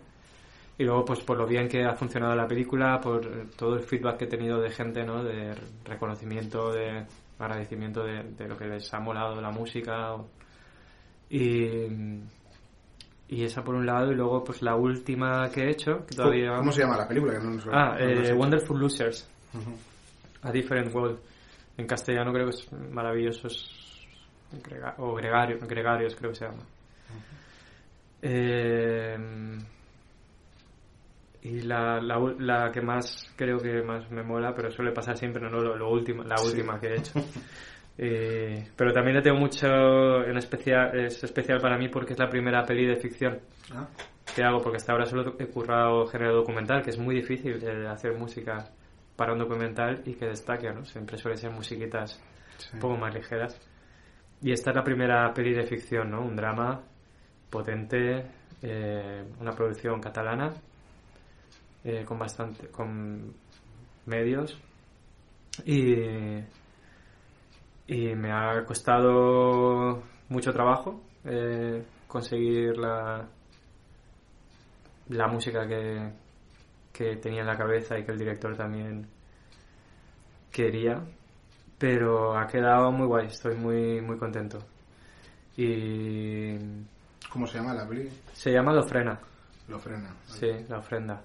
Y luego, pues por lo bien que ha funcionado la película, por todo el feedback que he tenido de gente, ¿no? De reconocimiento, de agradecimiento de, de lo que les ha molado la música. o- y, y esa por un lado, y luego pues la última que he hecho, que todavía... ¿Cómo se llama la película? Que no nos- Ah, no eh. Wonderful Losers. A Different World. En castellano creo que es Maravillosos grega- o gregario, Gregarios creo que se llama. Eh, y la, la, la que más creo que más me mola, pero suele pasar siempre, no, no lo, lo último, la Sí. última que he hecho. Eh, pero también le tengo mucho en especial, es especial para mí porque es la primera peli de ficción Ah, que hago, porque hasta ahora solo he currado género documental, que es muy difícil de hacer música para un documental y que destaque, ¿no? Siempre suele ser musiquitas sí. un poco más ligeras. Y esta es la primera peli de ficción, ¿no? Un drama potente, eh, una producción catalana, eh, con bastante, con medios y y me ha costado mucho trabajo eh, conseguir la la música que, que tenía en la cabeza y que el director también quería pero ha quedado muy guay estoy muy muy contento y ¿Cómo se llama la peli? se llama La Ofrena Lo frena. sí la ofrenda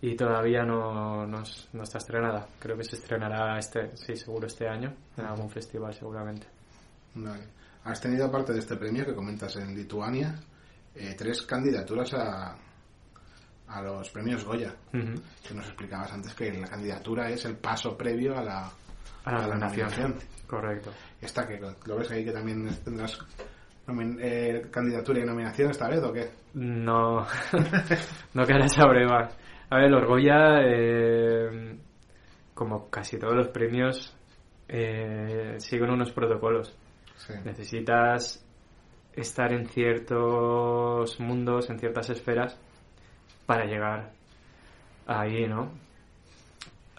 y todavía no, no, no está estrenada creo que se estrenará este sí seguro este año en algún festival seguramente Vale. Has tenido, aparte de este premio que comentas en Lituania, eh, tres candidaturas a, a los premios Goya. Que nos explicabas antes que la candidatura es el paso previo a la, a la a la nominación correcto Esta que lo ves ahí que también tendrás eh, candidatura y nominación esta vez o qué? No, no queda esa prueba. A ver, los Goya, eh, como casi todos los premios, eh, siguen unos protocolos. Sí. Necesitas estar en ciertos mundos, en ciertas esferas, para llegar ahí, ¿no?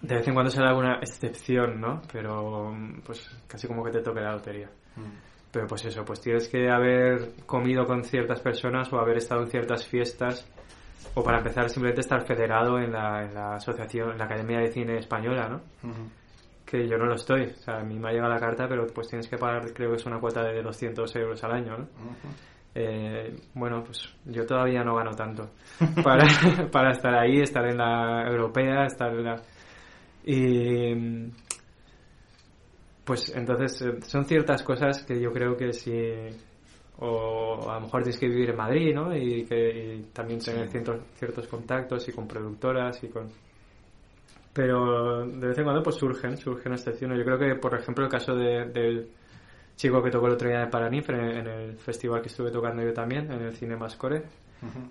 De vez en cuando se da alguna excepción, ¿no? Pero pues casi como que te toque la lotería. Mm. Pero pues eso, pues tienes que haber comido con ciertas personas o haber estado en ciertas fiestas o para empezar simplemente estar federado en la, en la asociación, en la Academia de Cine Española, ¿no? Que yo no lo estoy, o sea, a mí me ha llegado la carta, pero pues tienes que pagar, creo que es una cuota de 200 euros al año, ¿no? Eh, bueno, pues yo todavía no gano tanto para, para estar ahí, estar en la europea, estar en la... Y... Pues entonces eh, son ciertas cosas que yo creo que si... O a lo mejor tienes que vivir en Madrid, ¿no? Y, que, y también tener Sí. ciertos, ciertos contactos y con productoras y con... Pero de vez en cuando pues surgen, surgen excepciones. Yo creo que, por ejemplo, el caso de- del chico que tocó el otro día de Paranif en, en el festival que estuve tocando yo también, en el Cine Mascore,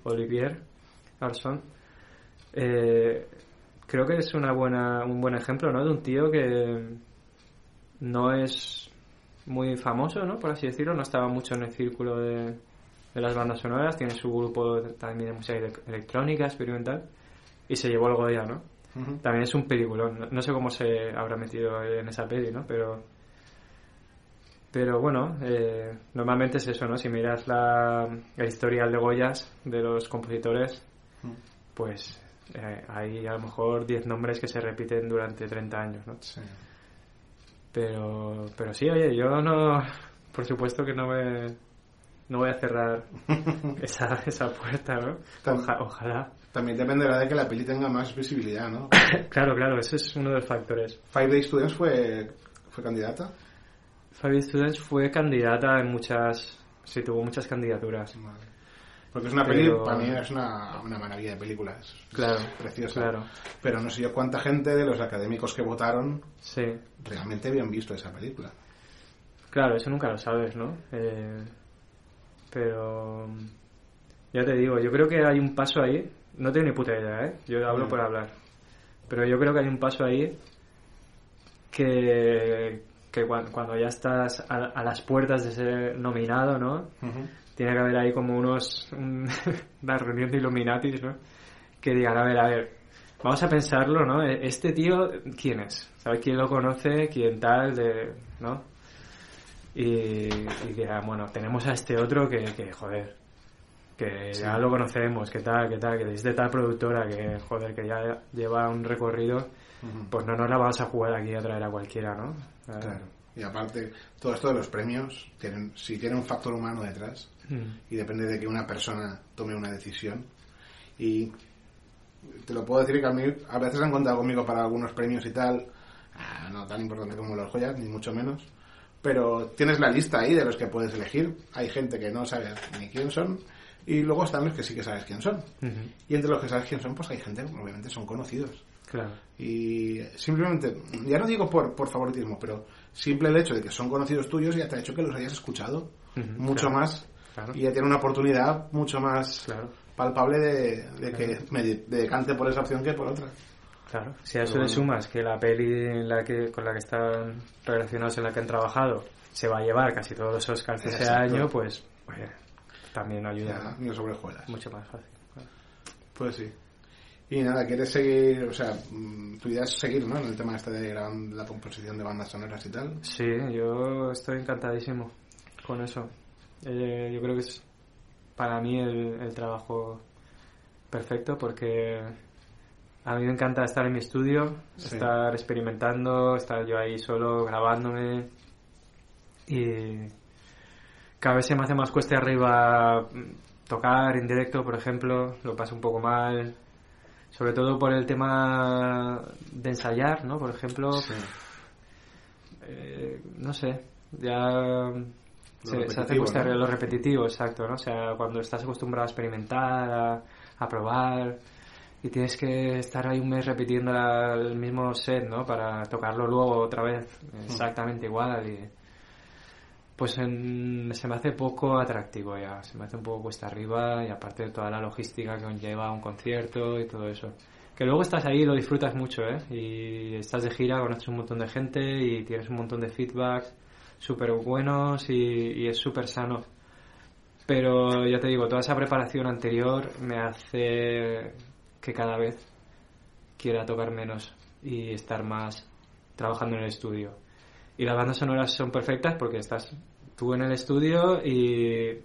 Olivier Arson. Eh, creo que es una buena, un buen ejemplo, ¿no? De un tío que no es muy famoso, ¿no? Por así decirlo, no estaba mucho en el círculo de, de las bandas sonoras, tiene su grupo también de música ele- electrónica, experimental, y se llevó el Goya, ¿no? También es un peliculón, no, no sé cómo se habrá metido en esa peli, ¿no? Pero, pero bueno, eh, normalmente es eso, ¿no? Si miras la, el historial de Goyas de los compositores, pues eh, hay a lo mejor 10 nombres que se repiten durante 30 años, ¿no? Sí. Pero, pero sí, oye, yo no, por supuesto que no me, no voy a cerrar esa, esa puerta, ¿no? Oja- ojalá. También dependerá de que la peli tenga más visibilidad, ¿no? Claro, claro, ese es uno de los factores. Five Day Students fue, fue candidata. Five Students fue candidata en muchas, sí, tuvo muchas candidaturas. Vale. Porque es una Pero- peli, para mí es una, una maravilla de película. Es, es Claro, preciosa. claro. Pero no sé yo cuánta gente de los académicos que votaron Sí, realmente habían visto esa película. claro, eso nunca lo sabes, ¿no? Eh, pero ya te digo, yo creo que hay un paso ahí, no tengo ni puta idea, ¿eh? Yo hablo Mm. por hablar. Pero yo creo que hay un paso ahí que, que cuan- cuando ya estás a, a las puertas de ser nominado, ¿no? Tiene que haber ahí como unos... un- una reunión de Illuminatis, ¿no? Que digan, a ver, a ver, vamos a pensarlo, ¿no? E- Este tío, ¿quién es? ¿Sabes quién lo conoce? ¿Quién tal? De, ¿No? Y, y digan, bueno, tenemos a este otro que, que joder, que Sí. ya lo conocemos, que tal, que tal, que es de tal productora, que joder, que ya lleva un recorrido, pues no nos la vamos a jugar aquí a traer a cualquiera, ¿no? Claro. Y aparte, todo esto de los premios, tienen, si tiene un factor humano detrás, Mm. y depende de que una persona tome una decisión. Y te lo puedo decir que a mí, a veces han contado conmigo para algunos premios y tal, ah, no tan importante como los joyas, ni mucho menos. Pero tienes la lista ahí de los que puedes elegir. Hay gente que no sabes ni quién son, y luego están los que sí que sabes quién son. Ujú. Y entre los que sabes quién son, pues hay gente que obviamente son conocidos. Claro. Y simplemente, ya no digo por, por favoritismo, pero simple el hecho de que son conocidos tuyos ya te ha hecho que los hayas escuchado Ujú, mucho claro. más Claro. y ya tiene una oportunidad mucho más Claro. palpable de, de que me de- decante por esa opción que por otra. Claro, si a eso Pero le bueno. sumas que la peli en la que, con la que están relacionados, en la que han trabajado, se va a llevar casi todos los Oscars de ese año, pues oye, también ayuda Ya, ni sobre hojuelas. mucho más fácil. claro. Pues sí. Y nada, quieres seguir, o sea, mm, tu idea es seguir, ¿no? En el tema este de la, la composición de bandas sonoras y tal. Sí, yo estoy encantadísimo con eso. Eh, yo creo que es para mí el, el trabajo perfecto porque a mí me encanta estar en mi estudio, Sí. estar experimentando, estar yo ahí solo grabándome y cada vez se me hace más cuesta arriba tocar en directo, por ejemplo, lo paso un poco mal, sobre todo por el tema de ensayar, ¿no? Por ejemplo, eh, no sé, ya se, se hace cuesta ¿no? lo repetitivo, exacto, ¿no? O sea, cuando estás acostumbrado a experimentar, a, a probar y tienes que estar ahí un mes repitiendo la- el mismo set, ¿no? Para tocarlo luego otra vez exactamente igual y pues en- se me hace poco atractivo ya, se me hace un poco cuesta arriba y aparte de toda la logística que conlleva un concierto y todo eso. Que luego estás ahí y lo disfrutas mucho, ¿eh? Y estás de gira, conoces un montón de gente y tienes un montón de feedbacks súper buenos y, y es súper sano. Pero ya te digo, toda esa preparación anterior me hace que cada vez quiera tocar menos y estar más trabajando en el estudio. Y las bandas sonoras son perfectas porque estás tú en el estudio y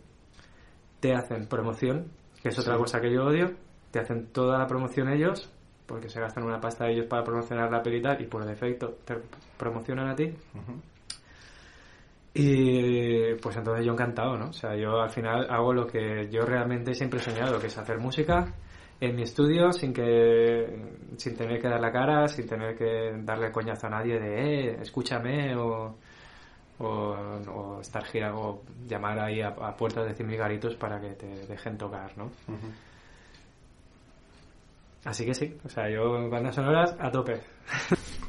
te hacen promoción, que es otra Sí. cosa que yo odio. Te hacen toda la promoción ellos, porque se gastan una pasta ellos para promocionar la peli y tal, y por defecto te promocionan a ti. Y pues entonces yo encantado, ¿no? O sea, yo al final hago lo que yo realmente siempre he soñado, que es hacer música en mi estudio sin que sin tener que dar la cara, sin tener que darle coñazo a nadie de eh, escúchame o o, o estar girando o llamar ahí a, a puertas de 100.000 garitos para que te dejen tocar, ¿no? Así que sí, o sea, yo bandas sonoras a tope.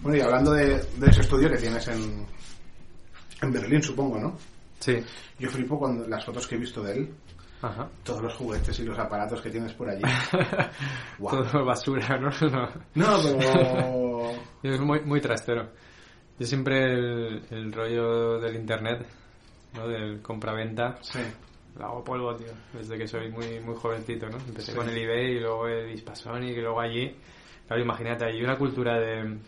Bueno, y hablando de, de ese estudio que tienes en, en Berlín, supongo, ¿no? Sí. Yo flipo cuando las fotos que he visto de él. Ajá. todos los juguetes y los aparatos que tienes por allí. Guau. Todo basura, ¿no? no. No, pero... Es muy, muy trastero. Yo siempre el, el rollo del internet, ¿no? Del compra-venta, Sí. lo hago polvo, tío. Desde que soy muy muy jovencito, ¿no? Empecé Sí. con el eBay y luego el Hispasonic y luego allí. Claro, imagínate, hay una cultura de,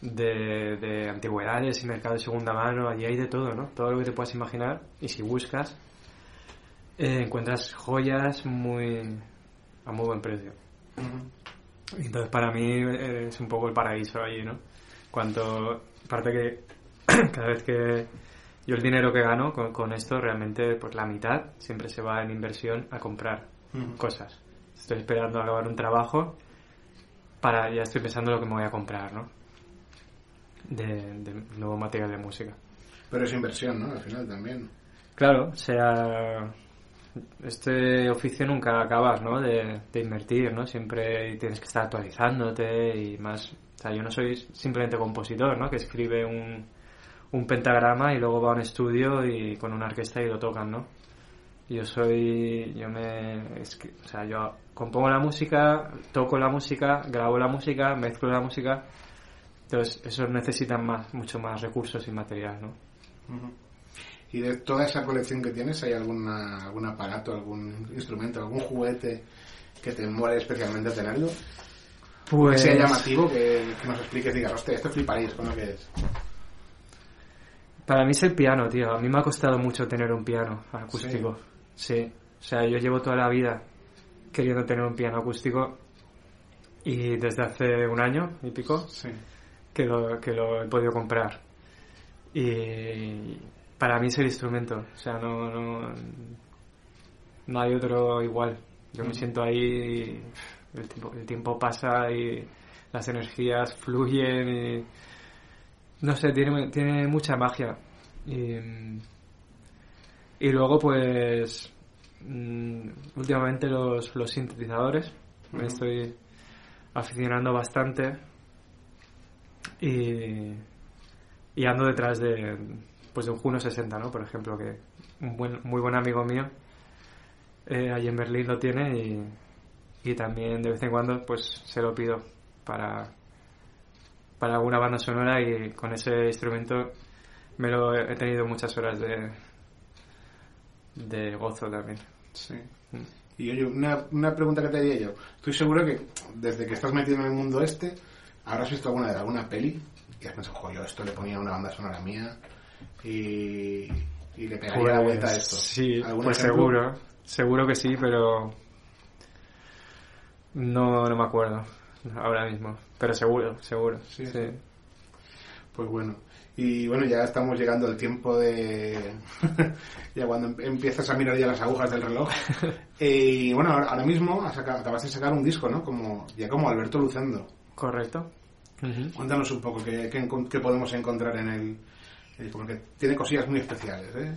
de, de antigüedades y mercado de segunda mano. Allí hay de todo, ¿no? Todo lo que te puedas imaginar. Y si buscas, eh, encuentras joyas muy a muy buen precio. Entonces para mí eh, es un poco el paraíso allí, ¿no? Cuanto, aparte que cada vez que yo el dinero que gano con, con esto realmente pues la mitad siempre se va en inversión a comprar cosas. Estoy esperando a acabar un trabajo para ya estoy pensando lo que me voy a comprar, ¿no? De, de nuevo material de música. Pero es inversión, ¿no? Al final también. Claro, o sea, este oficio nunca acabas, ¿no? De, de invertir, ¿no? Siempre tienes que estar actualizándote y más... O sea, yo no soy simplemente compositor, ¿no? Que escribe un, un pentagrama y luego va a un estudio y con una orquesta y lo tocan, ¿no? Yo soy... Yo me... es que- o sea, yo compongo la música, toco la música, grabo la música, mezclo la música... Entonces, eso necesita más, mucho más recursos y material, ¿no? Y de toda esa colección que tienes, ¿hay alguna, algún aparato, algún instrumento, algún juguete que te muere especialmente tenerlo? Que Pues... sea llamativo, que, que nos expliques, digas, hostia, esto fliparéis con lo que es. Para mí es el piano, tío. A mí me ha costado mucho tener un piano acústico. Sí. O sea, yo llevo toda la vida queriendo tener un piano acústico y desde hace un año y pico Sí. Que lo, que lo he podido comprar. Y para mí es el instrumento. O sea, no, no, no hay otro igual. Yo me siento ahí y el tiempo, el tiempo pasa y las energías fluyen y no sé, tiene, tiene mucha magia. Y, y luego pues mm, últimamente los, los sintetizadores me estoy aficionando bastante y, y ando detrás de pues de un Juno 60, ¿no? Por ejemplo, que un buen, muy buen amigo mío eh, allí en Berlín lo tiene y, y también de vez en cuando pues se lo pido para para alguna banda sonora y con ese instrumento me lo he he tenido muchas horas de de gozo también. Sí. Y oye, una, una pregunta que te haría yo. Estoy seguro que desde que estás metido en el mundo este, habrás visto alguna de alguna peli y has pensado, joder, yo esto le ponía una banda sonora mía y, y le pegaría la vuelta a esto. Pues Sí, ¿Algún pues ejemplo? seguro, seguro que sí, pero no, no me acuerdo ahora mismo. Pero seguro, seguro. Sí, Sí, sí. Pues bueno. Y bueno, ya estamos llegando al tiempo de... ya cuando em- empiezas a mirar ya las agujas del reloj. y bueno, ahora, ahora mismo has acabas de sacar un disco, ¿no? Como, ya como Alberto Lucendo. Correcto. Cuéntanos un poco qué, qué encon- qué podemos encontrar en el, disco, porque tiene cosillas muy especiales, ¿eh?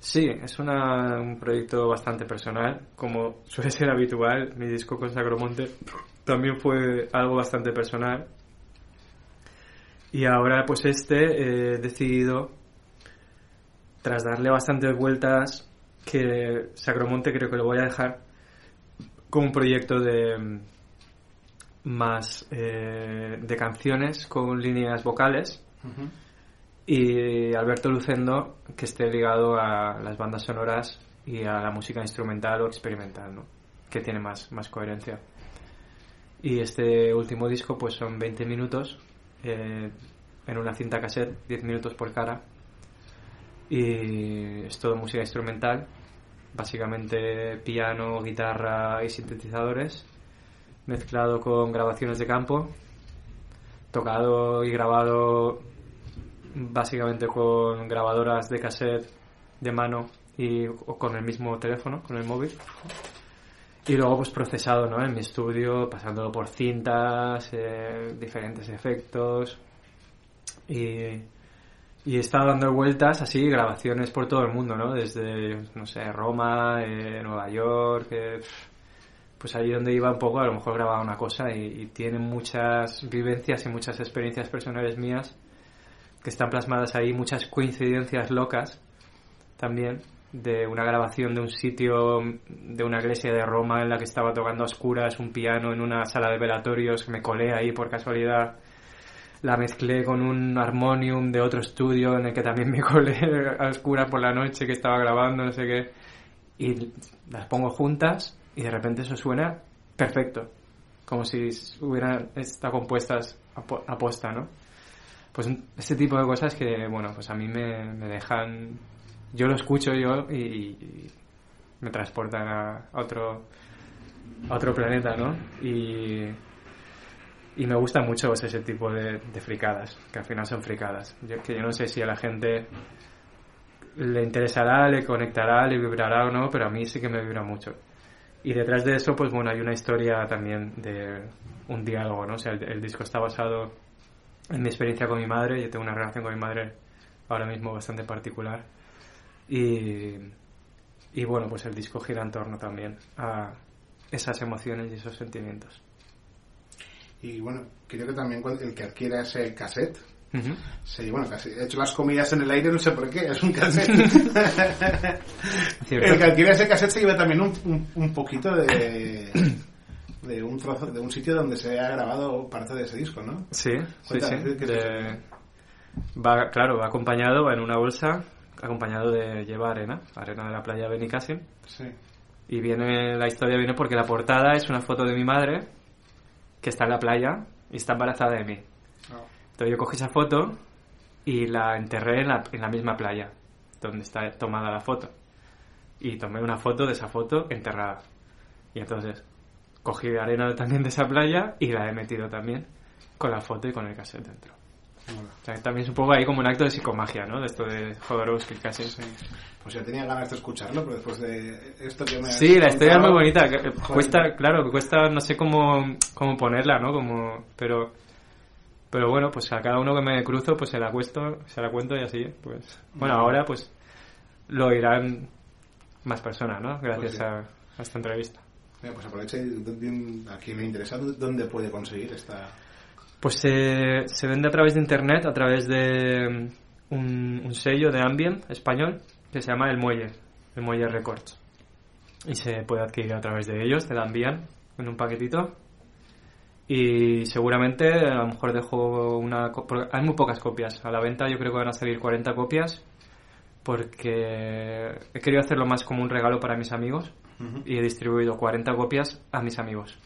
Sí, es una- un proyecto bastante personal, como suele ser habitual. Mi disco con Sacromonte también fue algo bastante personal. Y ahora, pues este, eh, he decidido, tras darle bastantes vueltas, que Sacromonte creo que lo voy a dejar como un proyecto de más eh, de canciones con líneas vocales y Alberto Lucendo que esté ligado a las bandas sonoras y a la música instrumental o experimental, ¿no? Que tiene más, más coherencia. Y este último disco pues son 20 minutos eh, en una cinta cassette, 10 minutos por cara. Y es todo música instrumental, básicamente piano, guitarra y sintetizadores, mezclado con grabaciones de campo, tocado y grabado básicamente con grabadoras de cassette de mano y o con el mismo teléfono, con el móvil. Y luego pues procesado, ¿no? En mi estudio, pasándolo por cintas, eh, diferentes efectos. Y, y he estado dando vueltas así, grabaciones por todo el mundo, ¿no? Desde, no sé, Roma, eh, Nueva York, eh, pues ahí donde iba un poco, a lo mejor grababa una cosa y, y tiene muchas vivencias y muchas experiencias personales mías que están plasmadas ahí, muchas coincidencias locas también. de una grabación de un sitio de una iglesia de Roma en la que estaba tocando a oscuras un piano en una sala de velatorios, me colé ahí por casualidad. La mezclé con un armonium de otro estudio en el que también me colé a oscuras por la noche que estaba grabando, no sé qué. Y las pongo juntas y de repente eso suena perfecto. Como si hubieran estado compuestas apo- aposta, ¿no? Pues este tipo de cosas que, bueno, pues a mí me, dejan... Yo lo escucho yo y, me transportan a, a otro a otro planeta, ¿no? Y, y me gusta mucho pues, ese tipo de, de fricadas, que al final son fricadas. Que yo no sé si a la gente le interesará, le conectará, le vibrará o no, pero a mí sí que me vibra mucho. Y detrás de eso, pues bueno, hay una historia también de un diálogo, ¿no? O sea, el, disco está basado en mi experiencia con mi madre. Yo tengo una relación con mi madre ahora mismo bastante particular. Y, y bueno, pues el disco gira en torno también a esas emociones y esos sentimientos. Y bueno, creo que también el que adquiera ese cassette, Ujú. sí, bueno, casi he hecho las comidas en el aire, no sé por qué, es un cassette. El que adquiera ese cassette se lleva también un, un, un poquito de, de un trozo, de un sitio donde se ha grabado parte de ese disco, ¿no? Sí, sí, Cuéntame, sí. ¿qué es De- Va, claro, va acompañado, va en una bolsa, acompañado de lleva arena, arena de la playa de Benicàssim. Sí. Y viene, la historia viene porque la portada es una foto de mi madre que está en la playa y está embarazada de mí. Entonces yo cogí esa foto y la enterré en la, en la misma playa donde está tomada la foto. Y tomé una foto de esa foto enterrada. Y entonces cogí arena también de esa playa y la he metido también con la foto y con el cassette dentro. O sea, también es un poco ahí como un acto de psicomagia, ¿no? De esto de Jodorowsky casi. Sí. Pues ya tenía ganas de escucharlo, pero después de esto que me Sí, la historia es muy bonita. Joder. Cuesta, claro, cuesta, no sé cómo, cómo ponerla, ¿no? Como, pero, pero bueno, pues a cada uno que me cruzo, pues se la cuesto, se la cuento y así, pues. Bueno, ahora, pues, lo oirán más personas, ¿no? Gracias Pues sí. a, a esta entrevista. Mira, pues aprovecha y a quien le interesa dónde puede conseguir esta... Pues se, se vende a través de internet, a través de mm, un, un sello de ambient español que se llama El Muelle, El Muelle Records. Y se puede adquirir a través de ellos, te la envían en un paquetito. Y seguramente a lo mejor dejo una... Hay muy pocas copias. A la venta yo creo que van a salir 40 copias porque he querido hacerlo más como un regalo para mis amigos y he distribuido 40 copias a mis amigos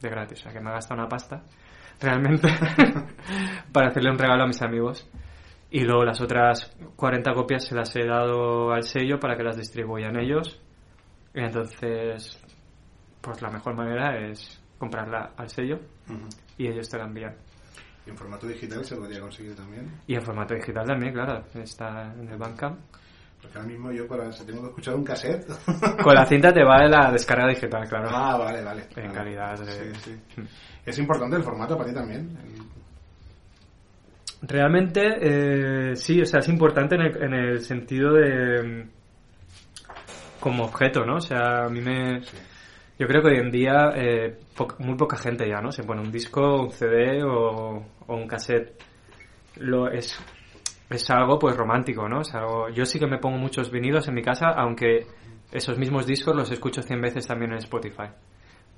de gratis, o sea que me ha gastado una pasta realmente para hacerle un regalo a mis amigos. Y luego las otras 40 copias se las he dado al sello para que las distribuyan ellos. Y entonces pues la mejor manera es comprarla al sello y ellos te la envían Y en formato digital se podría conseguir también. y en formato digital también, claro, está en el Bandcamp. Porque ahora mismo yo para si tengo que escuchar un cassette... Con la cinta te va la descarga digital, claro. ah, vale, vale. En Vale. calidad de- Sí, sí. Es importante el formato para ti también. el- Realmente, eh, sí, o sea, es importante en el, en el sentido de. mm, como objeto, ¿no? O sea, a mí me. Sí. Yo creo que hoy en día eh, muy poca gente ya, ¿no? Se pone un disco, un CD o, o un cassette. Lo, es, es algo pues romántico, ¿no? Algo, yo sí que me pongo muchos vinilos en mi casa, aunque esos mismos discos los escucho 100 veces también en Spotify.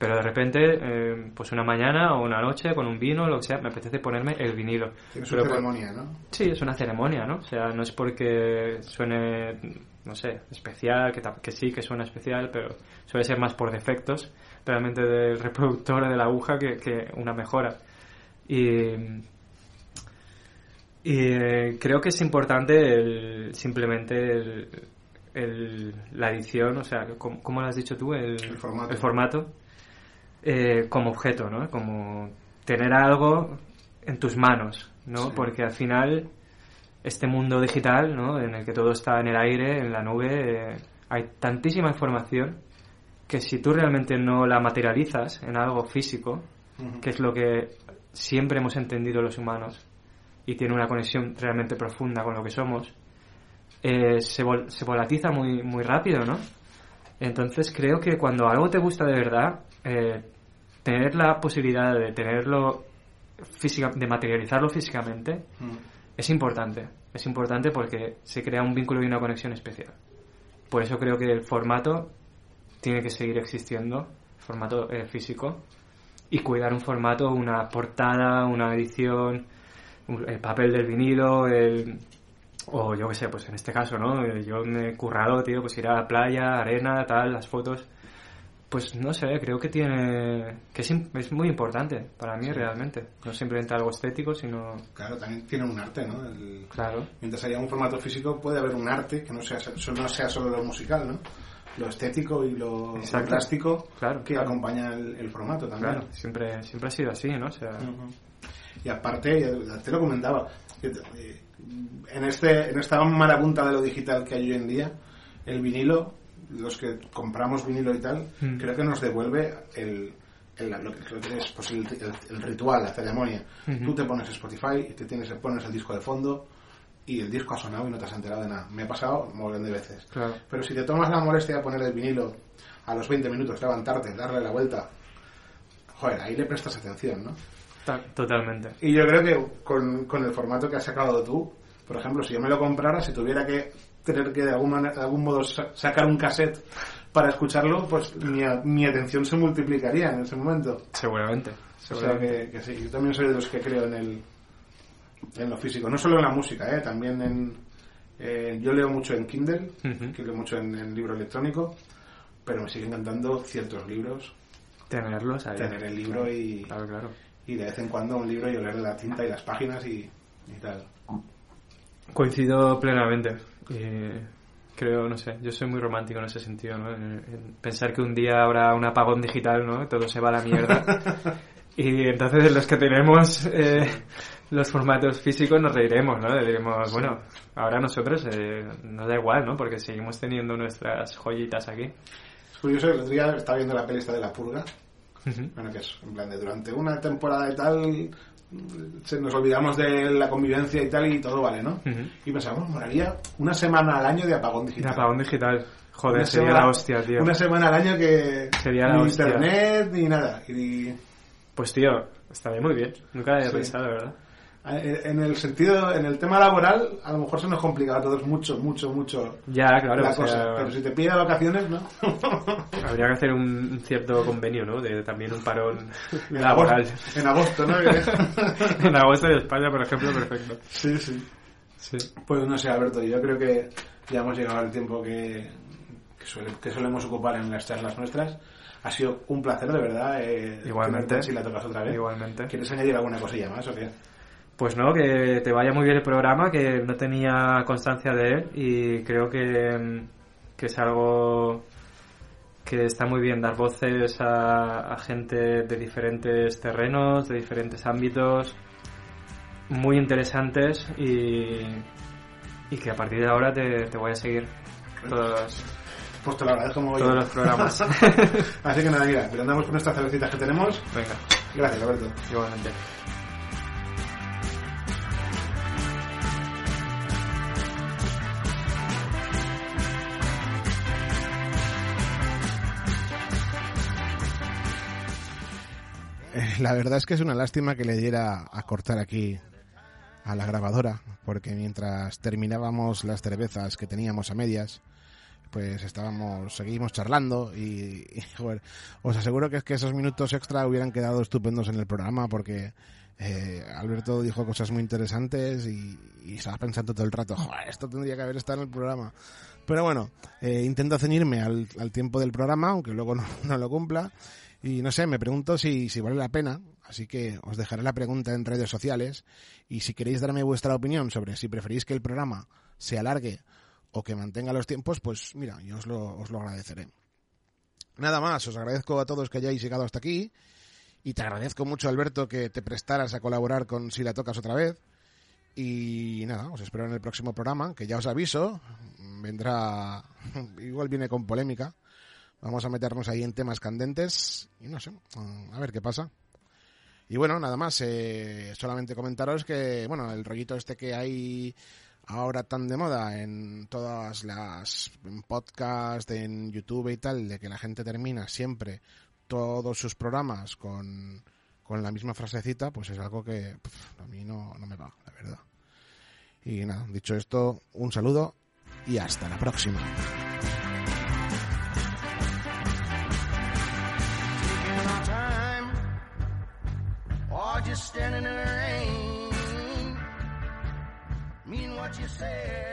Pero de repente, eh, pues una mañana o una noche con un vino, lo que sea, me apetece ponerme el vinilo. Su Pero por- ceremonia, ¿no? Sí, es una ceremonia, ¿no? O sea, no es porque suene, no sé, especial, que, que sí, que suena especial, pero suele ser más por defectos realmente del reproductor de la aguja que, que una mejora. Y, y eh, creo que es importante el- simplemente el- el- la edición, o sea, ¿cómo, cómo lo has dicho tú? El, El formato. el formato, eh, como objeto, ¿no? Como tener algo en tus manos, ¿no? Sí. Porque al final este mundo digital, ¿no? En el que todo está en el aire, en la nube, eh, hay tantísima información que si tú realmente no la materializas en algo físico, Ujú. que es lo que siempre hemos entendido los humanos y tiene una conexión realmente profunda con lo que somos, eh, se, vol- se volatiza muy, muy rápido, ¿no? Entonces creo que cuando algo te gusta de verdad, eh, tener la posibilidad de tenerlo física, de materializarlo físicamente, Ujú. es importante. Es importante porque se crea un vínculo y una conexión especial. por eso creo que el formato tiene que seguir existiendo, formato eh, físico, y cuidar un formato, una portada, una edición, el papel del vinilo, el, o yo qué sé, pues en este caso, ¿no? Eh, Yo me he currado, tío, pues ir a la playa, arena, tal, las fotos. Pues no sé, creo que tiene. que es, muy importante para mí realmente. No simplemente algo estético, sino. Claro, también tiene un arte, ¿no? El- Claro. mientras haya un formato físico puede haber un arte que no sea, no sea solo lo musical, ¿no? Lo estético y lo, lo plástico Claro, que claro. acompaña el, el formato también. Claro, siempre, siempre ha sido así, ¿no? O sea. Y aparte, te lo comentaba, que, eh, en, este, en esta marabunta de lo digital que hay hoy en día, el vinilo, los que compramos vinilo y tal, Mm. creo que nos devuelve el, el- lo, que, lo que es pues, el, el- el ritual, la ceremonia. Tú te pones Spotify y te tienes, pones el disco de fondo y el disco ha sonado y no te has enterado de nada. Me ha pasado un montón de veces. claro. Pero si te tomas la molestia de poner el vinilo a los 20 minutos, levantarte, darle la vuelta, joder, ahí le prestas atención, ¿no? Ta- Totalmente. Y yo creo que con, con el formato que has sacado tú, por ejemplo, si yo me lo comprara, si tuviera que tener que de algún, de algún modo sa- sacar un cassette para escucharlo, pues mi, mi atención se multiplicaría en ese momento. Seguramente. O sea seguramente. que, que sí, yo también soy de los que creo en el en lo físico, no solo en la música, ¿eh? también en... eh, yo leo mucho en Kindle, que leo mucho en, en libro electrónico, pero me siguen encantando ciertos libros, Tenerlos ahí. tener el libro y, Claro, claro. y de vez en cuando un libro y oler la tinta y las páginas y, y tal. Coincido plenamente. Y creo, no sé, yo soy muy romántico en ese sentido, ¿no? En- en pensar que un día habrá un apagón digital, ¿no? Todo se va a la mierda. y entonces los que tenemos eh, los formatos físicos nos reiremos, ¿no? Diremos, bueno, ahora nosotros eh, nos da igual, ¿no? Porque seguimos teniendo nuestras joyitas aquí. Es curioso, el otro día estaba viendo la peli esta de La Purga, Ujú. bueno, que es en plan de durante una temporada y tal, se nos olvidamos de la convivencia y tal y todo vale, ¿no? Ujú. Y pensamos, moraría una semana al año de apagón digital. apagón digital. Joder, Una sería semana- la hostia, tío. Una semana al año que Sería la ni hostia. internet ni nada. Y, Pues tío, estaría muy bien. Nunca había Sí. pensado, ¿verdad? Eh, en el sentido, en el tema laboral, a lo mejor se nos complica a todos mucho, mucho, mucho Ya, claro. la o sea, cosa. Pero si te pide vacaciones, ¿no? Habría que hacer un cierto convenio, ¿no? De también un parón En laboral. agosto- En agosto, ¿no? en agosto de España, por ejemplo, perfecto. sí, sí. Sí. Pues no sé, Alberto, yo creo que ya hemos llegado al tiempo que, que, suele- que solemos ocupar en las charlas nuestras. Ha sido un placer, de verdad. eh, Igualmente. Si la tocas otra vez. Igualmente. ¿Quieres añadir alguna cosilla más o qué? Pues no, que te vaya muy bien el programa, que no tenía constancia de él y creo que, mm, que es algo que está muy bien dar voces a, a gente de diferentes terrenos, de diferentes ámbitos, muy interesantes y, y que a partir de ahora te, te voy a seguir todos, Pues te lo agradezco como todos los programas. Así que nada, mira, brindamos con estas cervecitas que tenemos. Venga, Gracias, Alberto. igualmente. La verdad es que es una lástima que le diera a cortar aquí a la grabadora, porque mientras terminábamos las cervezas que teníamos a medias, pues estábamos, seguimos charlando y, joder, os aseguro que es que esos minutos extra hubieran quedado estupendos en el programa porque eh, Alberto dijo cosas muy interesantes y, estaba pensando todo el rato, esto tendría que haber estado en el programa. Pero bueno, eh, intento ceñirme al, al tiempo del programa, aunque luego no, no lo cumpla. Y no sé, me pregunto si, vale la pena, así que os dejaré la pregunta en redes sociales y si queréis darme vuestra opinión sobre si preferís que el programa se alargue o que mantenga los tiempos, pues mira, yo os lo, os lo agradeceré. Nada más, os agradezco a todos que hayáis llegado hasta aquí y te agradezco mucho, Alberto, que te prestaras a colaborar con Si la tocas otra vez. Y nada, os espero en el próximo programa, que ya os aviso, vendrá, igual viene con polémica. Vamos a meternos ahí en temas candentes y no sé, a ver qué pasa. Y bueno, nada más, eh, solamente comentaros que, bueno, el rollito este que hay ahora tan de moda en todas las en podcast, en YouTube y tal, de que la gente termina siempre todos sus programas con, con la misma frasecita, pues es algo que a mí no, no me va, la verdad. Y nada, dicho esto, un saludo y hasta la próxima. standing in the rain. Mean what you said.